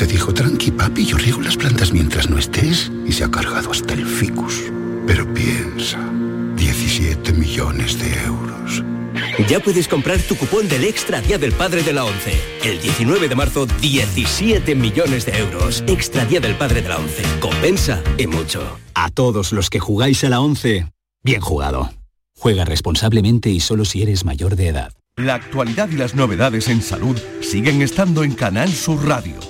Te dijo, tranqui papi, yo riego las plantas mientras no estés y se ha cargado hasta el ficus. Pero piensa, 17 millones de euros. Ya puedes comprar tu cupón del Extra Día del Padre de la ONCE. El 19 de marzo, 17 millones de euros. Extra Día del Padre de la ONCE. Compensa y mucho. A todos los que jugáis a la ONCE, bien jugado. Juega responsablemente y solo si eres mayor de edad. La actualidad y las novedades en salud siguen estando en Canal Sur Radio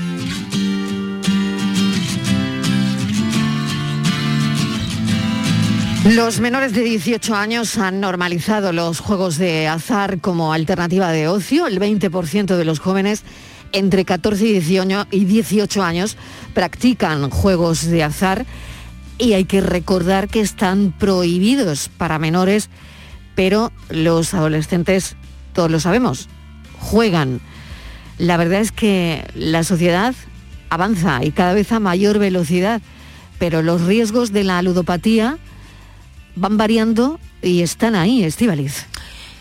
Los menores de 18 años han normalizado los juegos de azar como alternativa de ocio. El 20% de los jóvenes entre 14 y 18 años practican juegos de azar y hay que recordar que están prohibidos para menores, pero los adolescentes, todos lo sabemos, juegan. La verdad es que la sociedad avanza y cada vez a mayor velocidad, pero los riesgos de la ludopatía van variando y están ahí, Estivaliz.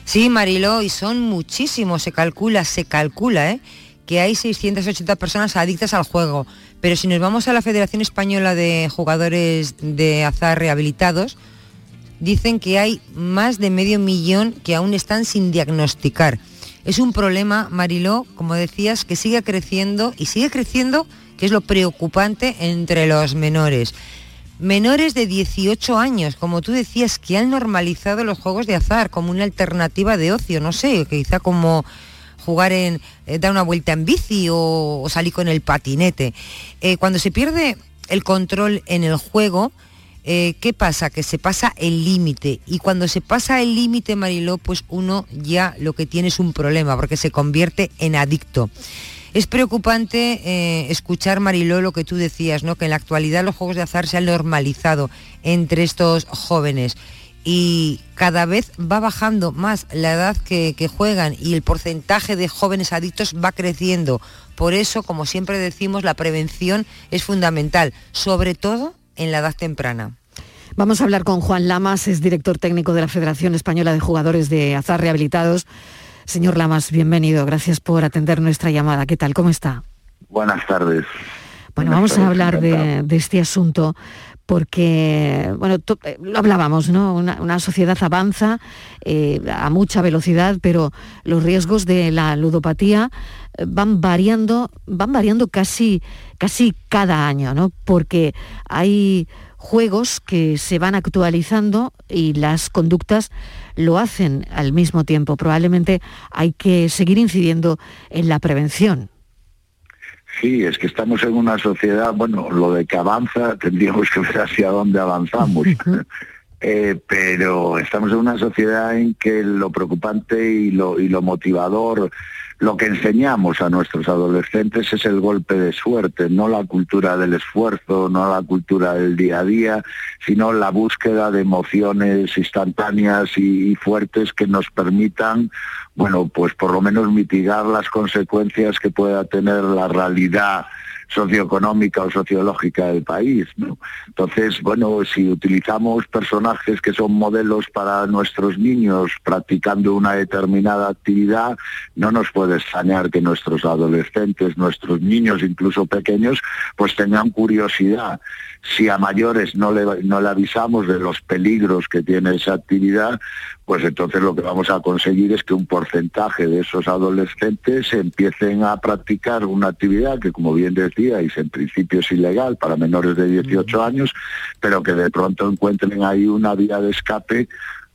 Sí, Mariló, y son muchísimos, se calcula, se calcula, ¿eh? que hay 680 personas adictas al juego. Pero si nos vamos a la Federación Española de Jugadores de Azar Rehabilitados, dicen que hay más de medio millón que aún están sin diagnosticar. Es un problema, Mariló, como decías, que sigue creciendo y sigue creciendo, que es lo preocupante entre los menores menores de 18 años, como tú decías, que han normalizado los juegos de azar como una alternativa de ocio, no sé, quizá como jugar en, eh, dar una vuelta en bici o, salir con el patinete. Eh, cuando se pierde el control en el juego, eh, ¿qué pasa? Que se pasa el límite. Y cuando se pasa el límite, Mariló, pues uno ya lo que tiene es un problema, porque se convierte en adicto. Es preocupante eh, escuchar, Mariló, lo que tú decías, ¿no? que en la actualidad los juegos de azar se han normalizado entre estos jóvenes y cada vez va bajando más la edad que, juegan y el porcentaje de jóvenes adictos va creciendo. Por eso, como siempre decimos, la prevención es fundamental, sobre todo en la edad temprana. Vamos a hablar con Juan Lamas, es director técnico de la Federación Española de Jugadores de Azar Rehabilitados. Señor Lamas, bienvenido. Gracias por atender nuestra llamada. ¿Qué tal? ¿Cómo está? Buenas tardes. Bueno, vamos a hablar de, este asunto porque, bueno, eh, lo hablábamos, ¿no? Una, sociedad avanza eh, a mucha velocidad, pero los riesgos de la ludopatía eh, van variando, van variando casi, casi cada año, ¿no? Porque hay juegos que se van actualizando y las conductas lo hacen al mismo tiempo. Probablemente hay que seguir incidiendo en la prevención. Sí, es que estamos en una sociedad, bueno, lo de que avanza, tendríamos que ver hacia dónde avanzamos. Eh, pero estamos en una sociedad en que lo preocupante y lo, y lo motivador, lo que enseñamos a nuestros adolescentes es el golpe de suerte, no la cultura del esfuerzo, no la cultura del día a día, sino la búsqueda de emociones instantáneas y, fuertes que nos permitan, bueno, pues por lo menos mitigar las consecuencias que pueda tener la realidad socioeconómica o sociológica del país. ¿no? Entonces, bueno, si utilizamos personajes que son modelos para nuestros niños practicando una determinada actividad, no nos puede extrañar que nuestros adolescentes, nuestros niños, incluso pequeños, pues tengan curiosidad si a mayores no le, no le avisamos de los peligros que tiene esa actividad, pues entonces lo que vamos a conseguir es que un porcentaje de esos adolescentes empiecen a practicar una actividad que, como bien decíais, en principio es ilegal para menores de 18 años, pero que de pronto encuentren ahí una vía de escape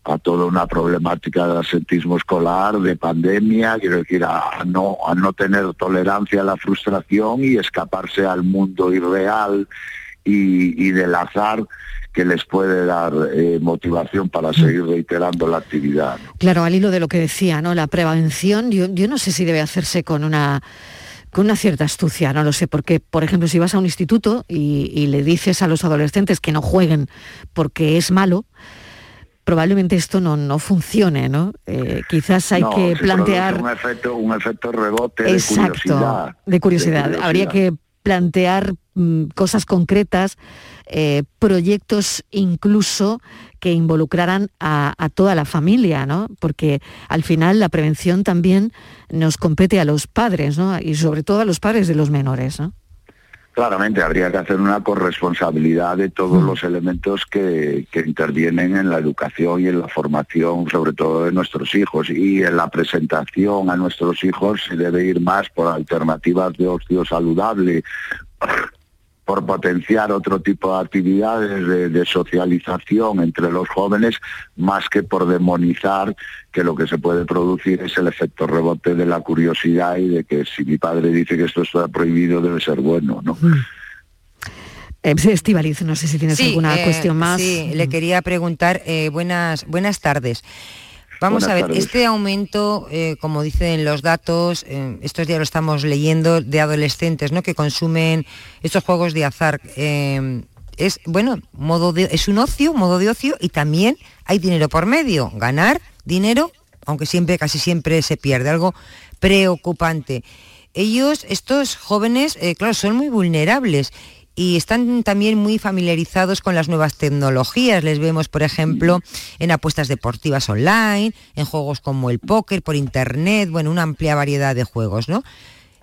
a toda una problemática de asentismo escolar, de pandemia, quiero decir, a, a no, a no tener tolerancia a la frustración y escaparse al mundo irreal y, y del azar que les puede dar eh, motivación para seguir reiterando la actividad. ¿no? Claro, al hilo de lo que decía, ¿no? La prevención, yo, yo no sé si debe hacerse con una con una cierta astucia, no lo sé, porque, por ejemplo, si vas a un instituto y, y le dices a los adolescentes que no jueguen porque es malo, probablemente esto no, no funcione, ¿no? Eh, quizás hay No, que plantear... Un efecto, un efecto rebote Exacto, de curiosidad. de curiosidad. de Habría que plantear mm, cosas concretas, eh, proyectos incluso que involucraran a, a toda la familia, ¿no? Porque al final la prevención también nos compete a los padres, ¿no? Y sobre todo a los padres de los menores, ¿no? Claramente habría que hacer una corresponsabilidad de todos los elementos que, que intervienen en la educación y en la formación, sobre todo de nuestros hijos. Y en la presentación a nuestros hijos se debe ir más por alternativas de ocio saludable, por potenciar otro tipo de actividades de, de socialización entre los jóvenes, más que por demonizar que lo que se puede producir es el efecto rebote de la curiosidad y de que si mi padre dice que esto está prohibido debe ser bueno, ¿no? Eh, Estivaliz, no sé si tienes Sí, alguna eh, cuestión más. Sí, le quería preguntar, eh, buenas, buenas tardes. Vamos Buenas a ver, tardes. este aumento, eh, como dicen los datos, eh, estos días lo estamos leyendo, de adolescentes ¿no? que consumen estos juegos de azar, eh, es, bueno, modo de, es un ocio, modo de ocio, y también hay dinero por medio. Ganar dinero, aunque siempre, casi siempre se pierde, algo preocupante. Ellos, estos jóvenes, eh, claro, son muy vulnerables y están también muy familiarizados con las nuevas tecnologías. Les vemos, por ejemplo, en apuestas deportivas online, en juegos como el póker, por internet, bueno, una amplia variedad de juegos, ¿no?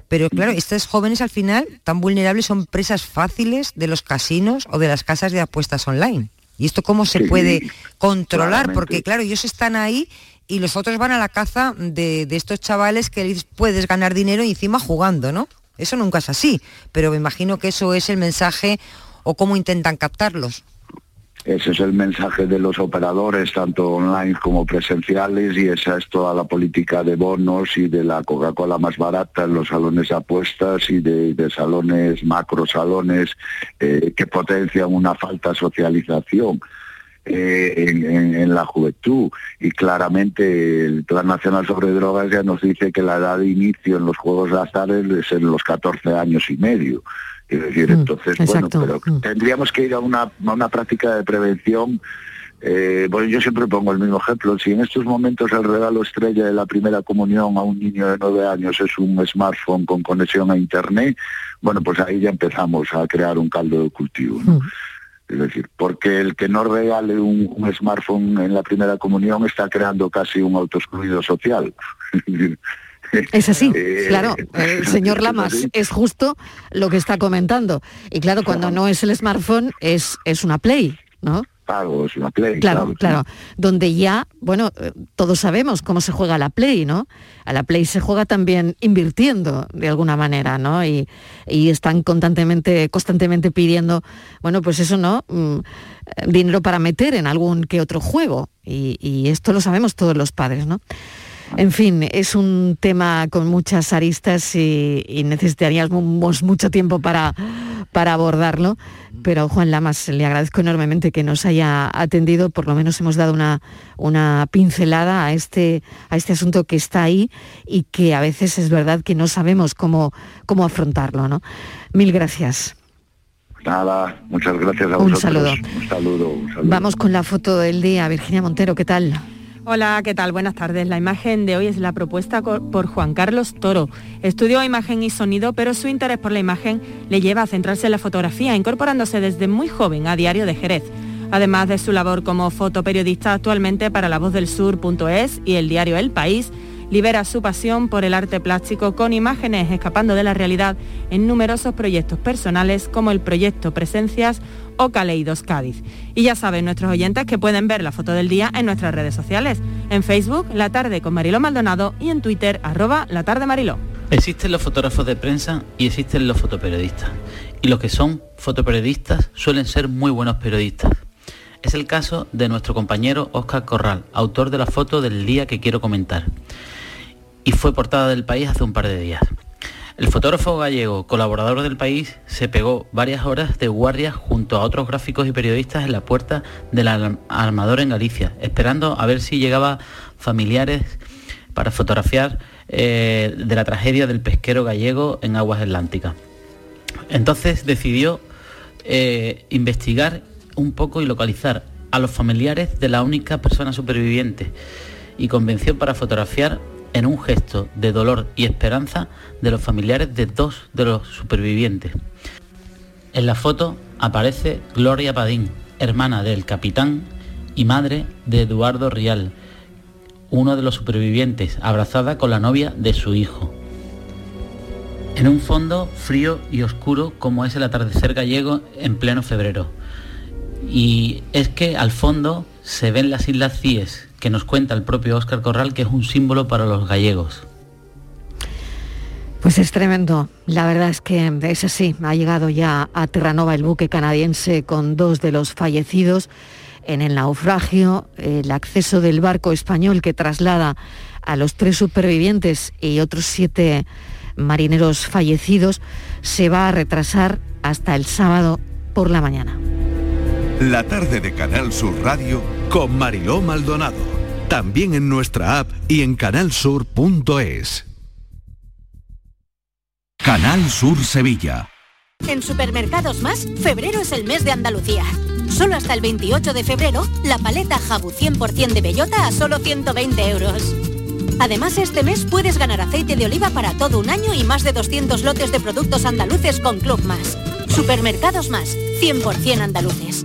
Pero claro, estos jóvenes al final, tan vulnerables, son presas fáciles de los casinos o de las casas de apuestas online. ¿Y esto cómo se Sí, puede controlar? claramente. Porque claro, ellos están ahí y los otros van a la caza de, de estos chavales que les puedes ganar dinero y encima jugando, ¿no? Eso nunca es así, pero me imagino que eso es el mensaje o cómo intentan captarlos. Ese es el mensaje de los operadores, tanto online como presenciales, y esa es toda la política de bonos y de la Coca-Cola más barata en los salones de apuestas y de, de salones, macro salones, eh, que potencian una falta socialización. Eh, en, en- en la juventud y claramente el Plan Nacional sobre Drogas ya nos dice que la edad de inicio en los juegos de azar es en los 14 años y medio. Es decir, entonces, exacto. bueno, pero tendríamos que ir a una, a una práctica de prevención. eh, bueno, yo siempre pongo el mismo ejemplo. Si en estos momentos el regalo estrella de la primera comunión a un niño de nueve años es un smartphone con conexión a Internet, bueno, pues ahí ya empezamos a crear un caldo de cultivo. ¿no? Es decir, porque el que no regale un, un smartphone en la primera comunión está creando casi un autoexcluido social. Es así, Eh, claro. El señor Lamas es justo lo que está comentando. Y claro, cuando no es el smartphone, es, es una Play, ¿no? Claro, es una play. Claro, claro. Donde ya, bueno, eh, todos sabemos cómo se juega a la Play, ¿no? A la Play se juega también invirtiendo de alguna manera, ¿no? Y, y están constantemente, constantemente pidiendo, bueno, pues eso, ¿no? Mm, eh, dinero para meter en algún que otro juego. Y, y esto lo sabemos todos los padres, ¿no? En fin, es un tema con muchas aristas y, necesitaríamos mucho tiempo para, para abordarlo. Pero Juan Lamas, le agradezco enormemente que nos haya atendido, por lo menos hemos dado una, una pincelada a este, a este asunto que está ahí y que a veces es verdad que no sabemos cómo, cómo afrontarlo. ¿no? Mil gracias. Nada, muchas gracias a un vosotros. Saludo. Un saludo. Un saludo. Vamos con la foto del día. Virginia Montero, ¿qué tal? Hola, ¿qué tal? Buenas tardes. La imagen de hoy es la propuesta por Juan Carlos Toro. Estudió imagen y sonido, pero su interés por la imagen le lleva a centrarse en la fotografía, incorporándose desde muy joven a Diario de Jerez. Además de su labor como fotoperiodista actualmente para La Voz del Sur.es y el diario El País, libera su pasión por el arte plástico con imágenes escapando de la realidad en numerosos proyectos personales como el proyecto Presencias o Caleidos Cádiz. Y ya saben nuestros oyentes que pueden ver la foto del día en nuestras redes sociales, en Facebook La Tarde con Mariló Maldonado y en Twitter arroba La Tarde Mariló. Existen los fotógrafos de prensa y existen los fotoperiodistas. Y los que son fotoperiodistas suelen ser muy buenos periodistas. Es el caso de nuestro compañero Óscar Corral, autor de la foto del día que quiero comentar y fue portada del país hace un par de días. El fotógrafo gallego, colaborador del país, se pegó varias horas de guardia junto a otros gráficos y periodistas en la puerta del armador en Galicia, esperando a ver si llegaba familiares para fotografiar eh, de la tragedia del pesquero gallego en aguas atlánticas. Entonces decidió eh, investigar un poco y localizar a los familiares de la única persona superviviente y convenció para fotografiar en un gesto de dolor y esperanza de los familiares de dos de los supervivientes. En la foto aparece Gloria Padín, hermana del capitán y madre de Eduardo Rial, uno de los supervivientes, abrazada con la novia de su hijo. En un fondo frío y oscuro como es el atardecer gallego en pleno febrero. Y es que al fondo se ven las Islas Cíes, que nos cuenta el propio Óscar Corral, que es un símbolo para los gallegos. Pues es tremendo. La verdad es que es así. Ha llegado ya a Terranova el buque canadiense con dos de los fallecidos en el naufragio. El acceso del barco español que traslada a los tres supervivientes y otros siete marineros fallecidos se va a retrasar hasta el sábado por la mañana. La tarde de Canal Sur Radio con Mariló Maldonado. También en nuestra app y en canalsur.es. Canal Sur Sevilla. En Supermercados Más, febrero es el mes de Andalucía. Solo hasta el 28 de febrero, la paleta Jabu 100% de bellota a solo 120 euros. Además, este mes puedes ganar aceite de oliva para todo un año y más de 200 lotes de productos andaluces con Club Más. Supermercados Más, 100% andaluces.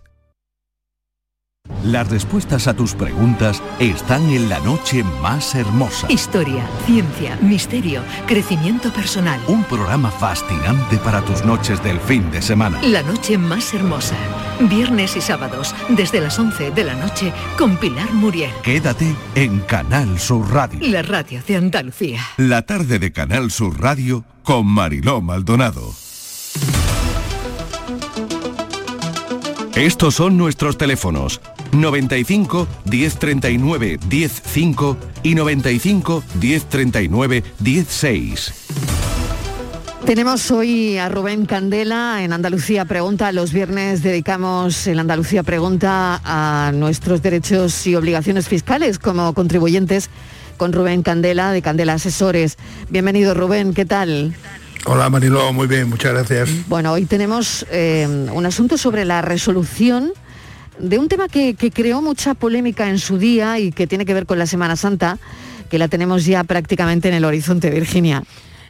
Las respuestas a tus preguntas están en la noche más hermosa. Historia, ciencia, misterio, crecimiento personal. Un programa fascinante para tus noches del fin de semana. La noche más hermosa. Viernes y sábados, desde las 11 de la noche, con Pilar Muriel. Quédate en Canal Sur Radio. La radio de Andalucía. La tarde de Canal Sur Radio con Mariló Maldonado. Estos son nuestros teléfonos 95 1039 105 y 95 1039 16. Tenemos hoy a Rubén Candela en Andalucía Pregunta. Los viernes dedicamos en Andalucía Pregunta a nuestros derechos y obligaciones fiscales como contribuyentes con Rubén Candela de Candela Asesores. Bienvenido Rubén, ¿qué tal? Hola Mariló, muy bien, muchas gracias. Bueno, hoy tenemos eh, un asunto sobre la resolución de un tema que, creó mucha polémica en su día y que tiene que ver con la Semana Santa, que la tenemos ya prácticamente en el horizonte, Virginia.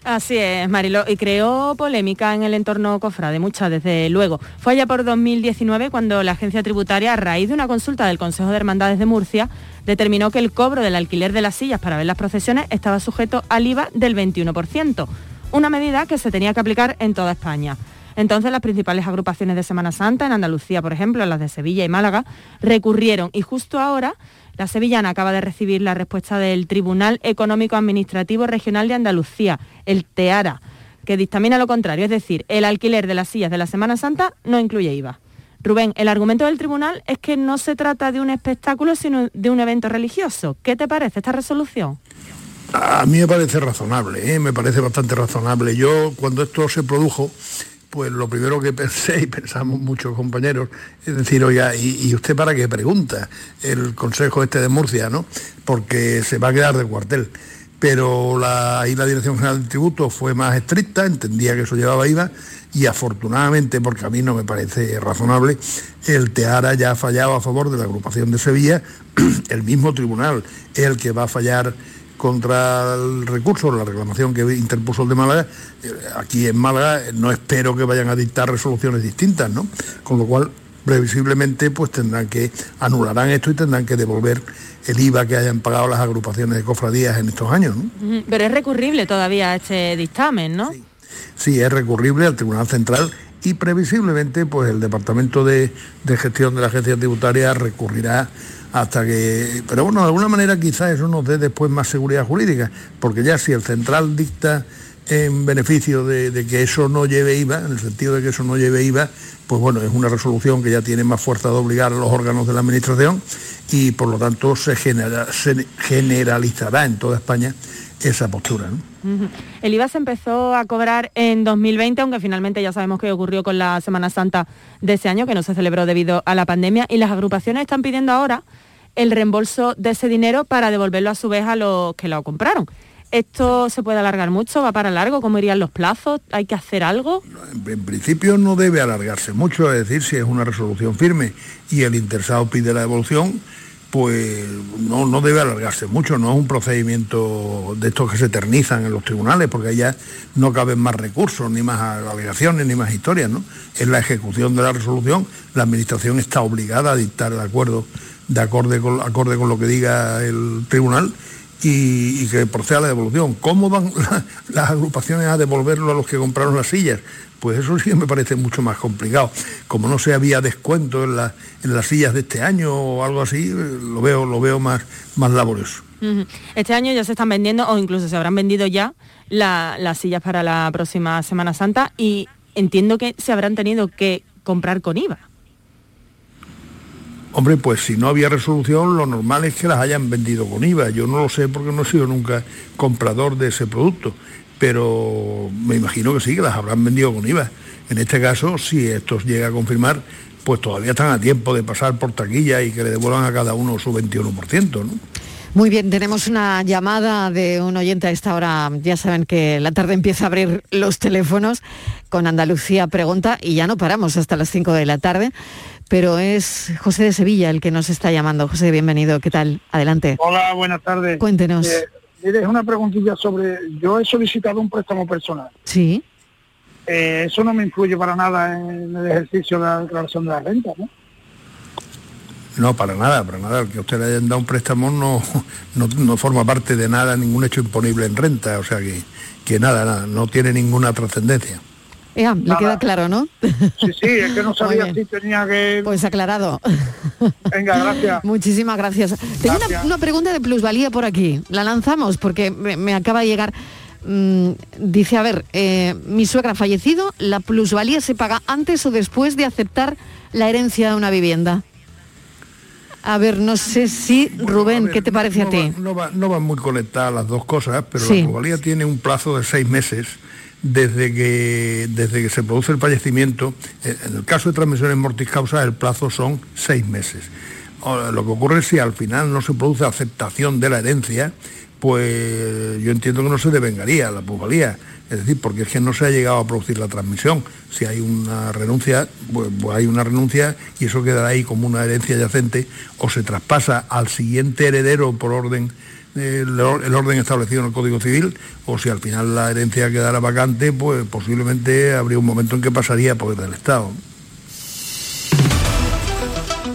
Así es, Marilo, y creó polémica en el entorno cofrade, mucha desde luego. Fue allá por 2019 cuando la agencia tributaria, a raíz de una consulta del Consejo de Hermandades de Murcia, determinó que el cobro del alquiler de las sillas para ver las procesiones estaba sujeto al IVA del 21%, una medida que se tenía que aplicar en toda España. Entonces las principales agrupaciones de Semana Santa, en Andalucía por ejemplo, las de Sevilla y Málaga, recurrieron y justo ahora la sevillana acaba de recibir la respuesta del Tribunal Económico Administrativo Regional de Andalucía, el TEARA, que dictamina lo contrario, es decir, el alquiler de las sillas de la Semana Santa no incluye IVA. Rubén, el argumento del tribunal es que no se trata de un espectáculo, sino de un evento religioso. ¿Qué te parece esta resolución? A mí me parece razonable, ¿eh? me parece bastante razonable. Yo, cuando esto se produjo, pues lo primero que pensé, y pensamos muchos compañeros, es decir, oiga, ¿y, usted para qué pregunta el Consejo este de Murcia, no? Porque se va a quedar de cuartel. Pero la, ahí la Dirección General del Tributo fue más estricta, entendía que eso llevaba IVA, y afortunadamente, porque a mí no me parece razonable, el TEARA ya ha fallado a favor de la agrupación de Sevilla, el mismo tribunal el que va a fallar contra el recurso, la reclamación que interpuso el de Málaga, eh, aquí en Málaga no espero que vayan a dictar resoluciones distintas, ¿no? Con lo cual, previsiblemente, pues tendrán que, anularán esto y tendrán que devolver el IVA que hayan pagado las agrupaciones de cofradías en estos años, ¿no? Pero es recurrible todavía este dictamen, ¿no? Sí. es recurrible al Tribunal Central y previsiblemente pues el Departamento de, de Gestión de la Agencia Tributaria recurrirá hasta que... Pero bueno, de alguna manera quizás eso nos dé después más seguridad jurídica, porque ya si el central dicta en beneficio de, que eso no lleve IVA, en el sentido de que eso no lleve IVA, pues bueno, es una resolución que ya tiene más fuerza de obligar a los órganos de la Administración y por lo tanto se, se generalizará en toda España esa postura. El IVA se empezó a cobrar en 2020, aunque finalmente ya sabemos qué ocurrió con la Semana Santa de ese año, que no se celebró debido a la pandemia, y las agrupaciones están pidiendo ahora el reembolso de ese dinero para devolverlo a su vez a los que lo compraron. ¿Esto se puede alargar mucho? ¿Va para largo? ¿Cómo irían los plazos? ¿Hay que hacer algo? En, principio no debe alargarse mucho, es decir, si es una resolución firme y el interesado pide la devolución, pues no, no debe alargarse mucho, no es un procedimiento de estos que se eternizan en los tribunales, porque ya no caben más recursos, ni más alegaciones, ni más historias, ¿no? Es la ejecución de la resolución, la administración está obligada a dictar el acuerdo de con, acorde con lo que diga el tribunal y, que proceda la devolución. ¿Cómo van las agrupaciones a devolverlo a los que compraron las sillas? Pues eso sí me parece mucho más complicado. Como no se había descuento en, las sillas de este año o algo así, lo veo, lo veo más, más laborioso. Este año ya se están vendiendo, o incluso se habrán vendido ya, las sillas para la próxima Semana Santa y entiendo que se habrán tenido que comprar con IVA. Hombre, pues si no había resolución, lo normal es que las hayan vendido con IVA. Yo no lo sé porque no he sido nunca comprador de ese producto pero me imagino que sí, que las habrán vendido con IVA. En este caso, si esto llega a confirmar, pues todavía están a tiempo de pasar por taquilla y que le devuelvan a cada uno su 21%. ¿no? Muy bien, tenemos una llamada de un oyente a esta hora. Ya saben que la tarde empieza a abrir los teléfonos con Andalucía Pregunta y ya no paramos hasta las 5 de la tarde. Pero es José de Sevilla el que nos está llamando. José, bienvenido. ¿Qué tal? Adelante. Hola, buenas tardes. Cuéntenos. Eh, Mire, es una preguntilla sobre, yo he solicitado un préstamo personal. Sí. Eh, eso no me influye para nada en el ejercicio de la declaración de la renta, ¿no? No, para nada, para nada. El que usted le hayan dado un préstamo no, no, forma parte de nada, ningún hecho imponible en renta. O sea que, que nada, nada, no tiene ninguna trascendencia le queda claro, ¿no? Sí, sí, es que no sabía si tenía que... Pues aclarado. Venga, gracias. Muchísimas gracias. Tengo una, pregunta de plusvalía por aquí. La lanzamos porque me, acaba de llegar... Mm, dice, a ver, eh, mi suegra ha fallecido, ¿la plusvalía se paga antes o después de aceptar la herencia de una vivienda? A ver, no sé si, Rubén, ¿qué te parece a ti? no, van muy conectadas las dos cosas, pero la plusvalía tiene un plazo de seis meses desde que, desde que se produce el fallecimiento. Eh, en el caso de transmisiones mortis causa el plazo son seis meses. Lo que ocurre es si al final no se produce aceptación de la herencia, pues yo entiendo que no se devengaría la plusvalía. Es decir, porque es que no se ha llegado a producir la transmisión. Si hay una renuncia, pues, pues, hay una renuncia y eso quedará ahí como una herencia yacente o se traspasa al siguiente heredero por orden el, orden establecido en el Código Civil, o si al final la herencia quedara vacante, pues posiblemente habría un momento en que pasaría a poder del Estado.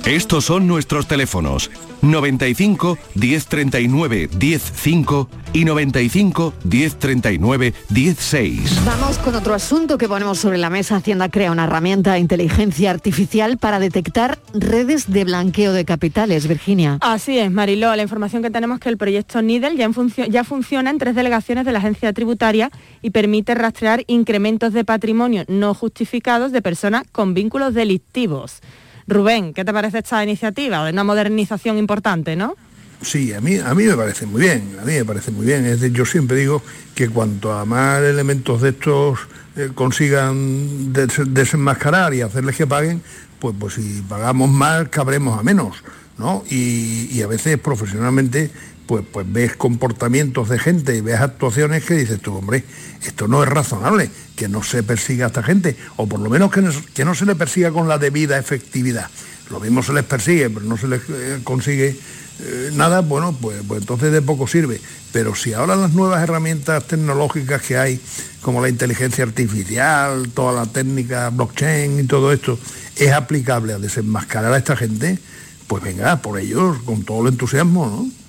Estos son nuestros teléfonos 95 1039 105 y 95 1039 16. Vamos con otro asunto que ponemos sobre la mesa. Hacienda crea una herramienta de inteligencia artificial para detectar redes de blanqueo de capitales. Virginia. Así es, Mariló. La información que tenemos es que el proyecto NIDEL ya, ya funciona en tres delegaciones de la agencia tributaria y permite rastrear incrementos de patrimonio no justificados de personas con vínculos delictivos. Rubén, ¿qué te parece esta iniciativa? De una modernización importante, ¿no? Sí, a mí, a mí me parece muy bien, a mí me parece muy bien. Yo siempre digo que cuanto a más elementos de estos eh, consigan desenmascarar y hacerles que paguen, pues, pues si pagamos más, cabremos a menos. ¿no? Y, a veces profesionalmente pues, pues ves comportamientos de gente y ves actuaciones que dices tú, hombre, esto no es razonable, que no se persiga a esta gente, o por lo menos que no, que no se le persiga con la debida efectividad. Lo mismo se les persigue, pero no se les eh, consigue eh, nada, bueno, pues, pues entonces de poco sirve. Pero si ahora las nuevas herramientas tecnológicas que hay, como la inteligencia artificial, toda la técnica blockchain y todo esto, es aplicable a desenmascarar a esta gente, pues venga, por ellos, con todo el entusiasmo, ¿no?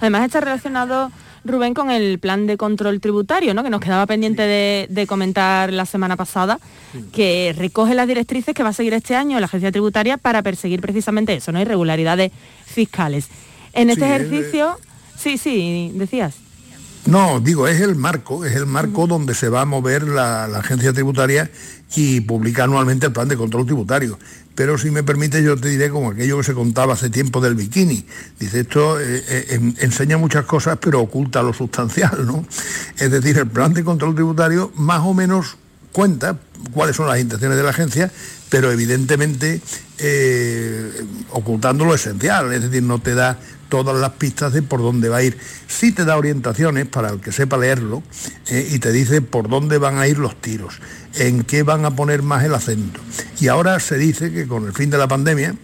Además está relacionado, Rubén, con el plan de control tributario, ¿no? que nos quedaba pendiente de, comentar la semana pasada, que recoge las directrices que va a seguir este año la agencia tributaria para perseguir precisamente eso, ¿no? irregularidades fiscales. En este ejercicio, sí, sí, decías. No, digo, es el marco, es el marco donde se va a mover la, agencia tributaria y publica anualmente el plan de control tributario. Pero si me permite, yo te diré como aquello que se contaba hace tiempo del bikini. Dice, esto eh, eh, enseña muchas cosas, pero oculta lo sustancial, ¿no? Es decir, el plan de control tributario más o menos cuenta cuáles son las intenciones de la agencia, pero evidentemente eh, ocultando lo esencial, es decir, no te da todas las pistas de por dónde va a ir. Sí te da orientaciones para el que sepa leerlo eh, y te dice por dónde van a ir los tiros, en qué van a poner más el acento. Y ahora se dice que con el fin de la pandemia,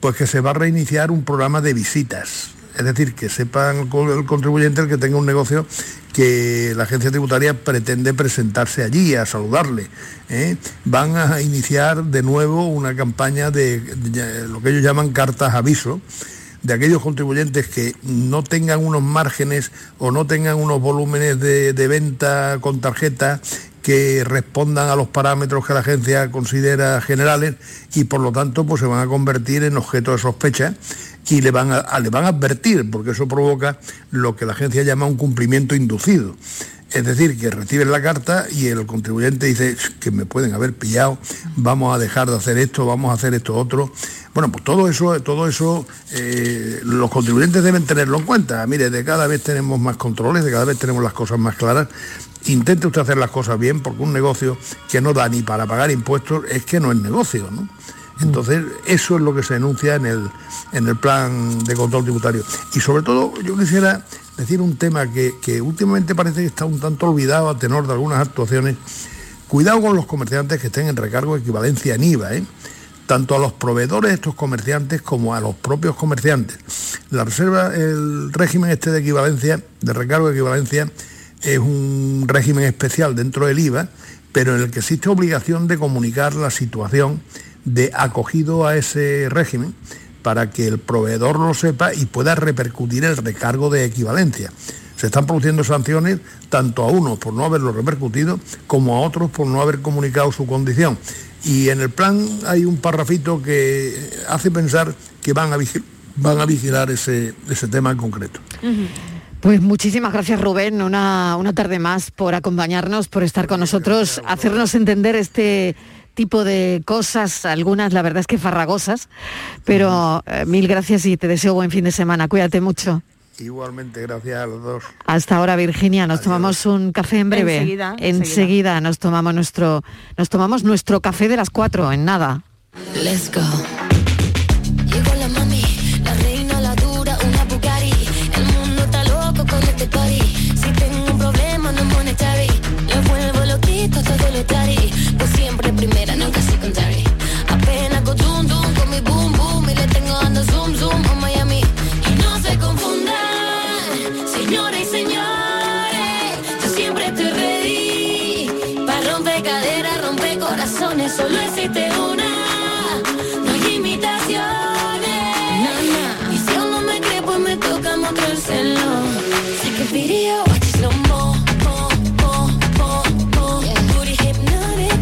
pues que se va a reiniciar un programa de visitas. Es decir, que sepan el contribuyente el que tenga un negocio que la agencia tributaria pretende presentarse allí a saludarle. ¿eh? Van a iniciar de nuevo una campaña de, lo que ellos llaman cartas aviso de aquellos contribuyentes que no tengan unos márgenes o no tengan unos volúmenes de, venta con tarjeta que respondan a los parámetros que la agencia considera generales y por lo tanto pues se van a convertir en objeto de sospecha y le van le van a advertir porque eso provoca lo que la agencia llama un cumplimiento inducido. Es decir, que reciben la carta y el contribuyente dice que me pueden haber pillado, vamos a dejar de hacer esto, vamos a hacer esto otro. Bueno, pues todo eso, todo eso eh, los contribuyentes deben tenerlo en cuenta. Mire, de cada vez tenemos más controles, de cada vez tenemos las cosas más claras. Intente usted hacer las cosas bien, porque un negocio que no da ni para pagar impuestos es que no es negocio, ¿no? Entonces, eso es lo que se denuncia en el, en el plan de control tributario. Y sobre todo, yo quisiera decir un tema que, últimamente parece que está un tanto olvidado a tenor de algunas actuaciones. Cuidado con los comerciantes que estén en recargo de equivalencia en IVA, ¿eh? tanto a los proveedores de estos comerciantes como a los propios comerciantes. La reserva, el régimen este de equivalencia, de recargo de equivalencia, es un régimen especial dentro del IVA, pero en el que existe obligación de comunicar la situación de acogido a ese régimen para que el proveedor lo sepa y pueda repercutir el recargo de equivalencia. Se están produciendo sanciones tanto a unos por no haberlo repercutido como a otros por no haber comunicado su condición. Y en el plan hay un parrafito que hace pensar que van a, vigilar ese, tema en concreto. Pues muchísimas gracias Rubén, una tarde más por acompañarnos, por estar con nosotros, hacernos entender este tipo de cosas, algunas la verdad es que farragosas, pero eh, mil gracias y te deseo buen fin de semana. Cuídate mucho. Igualmente, gracias a los dos. Hasta ahora, Virginia, nos tomamos un café en breve. Enseguida, enseguida. nos tomamos nuestro nos tomamos nuestro café de las cuatro, en nada. Let's go.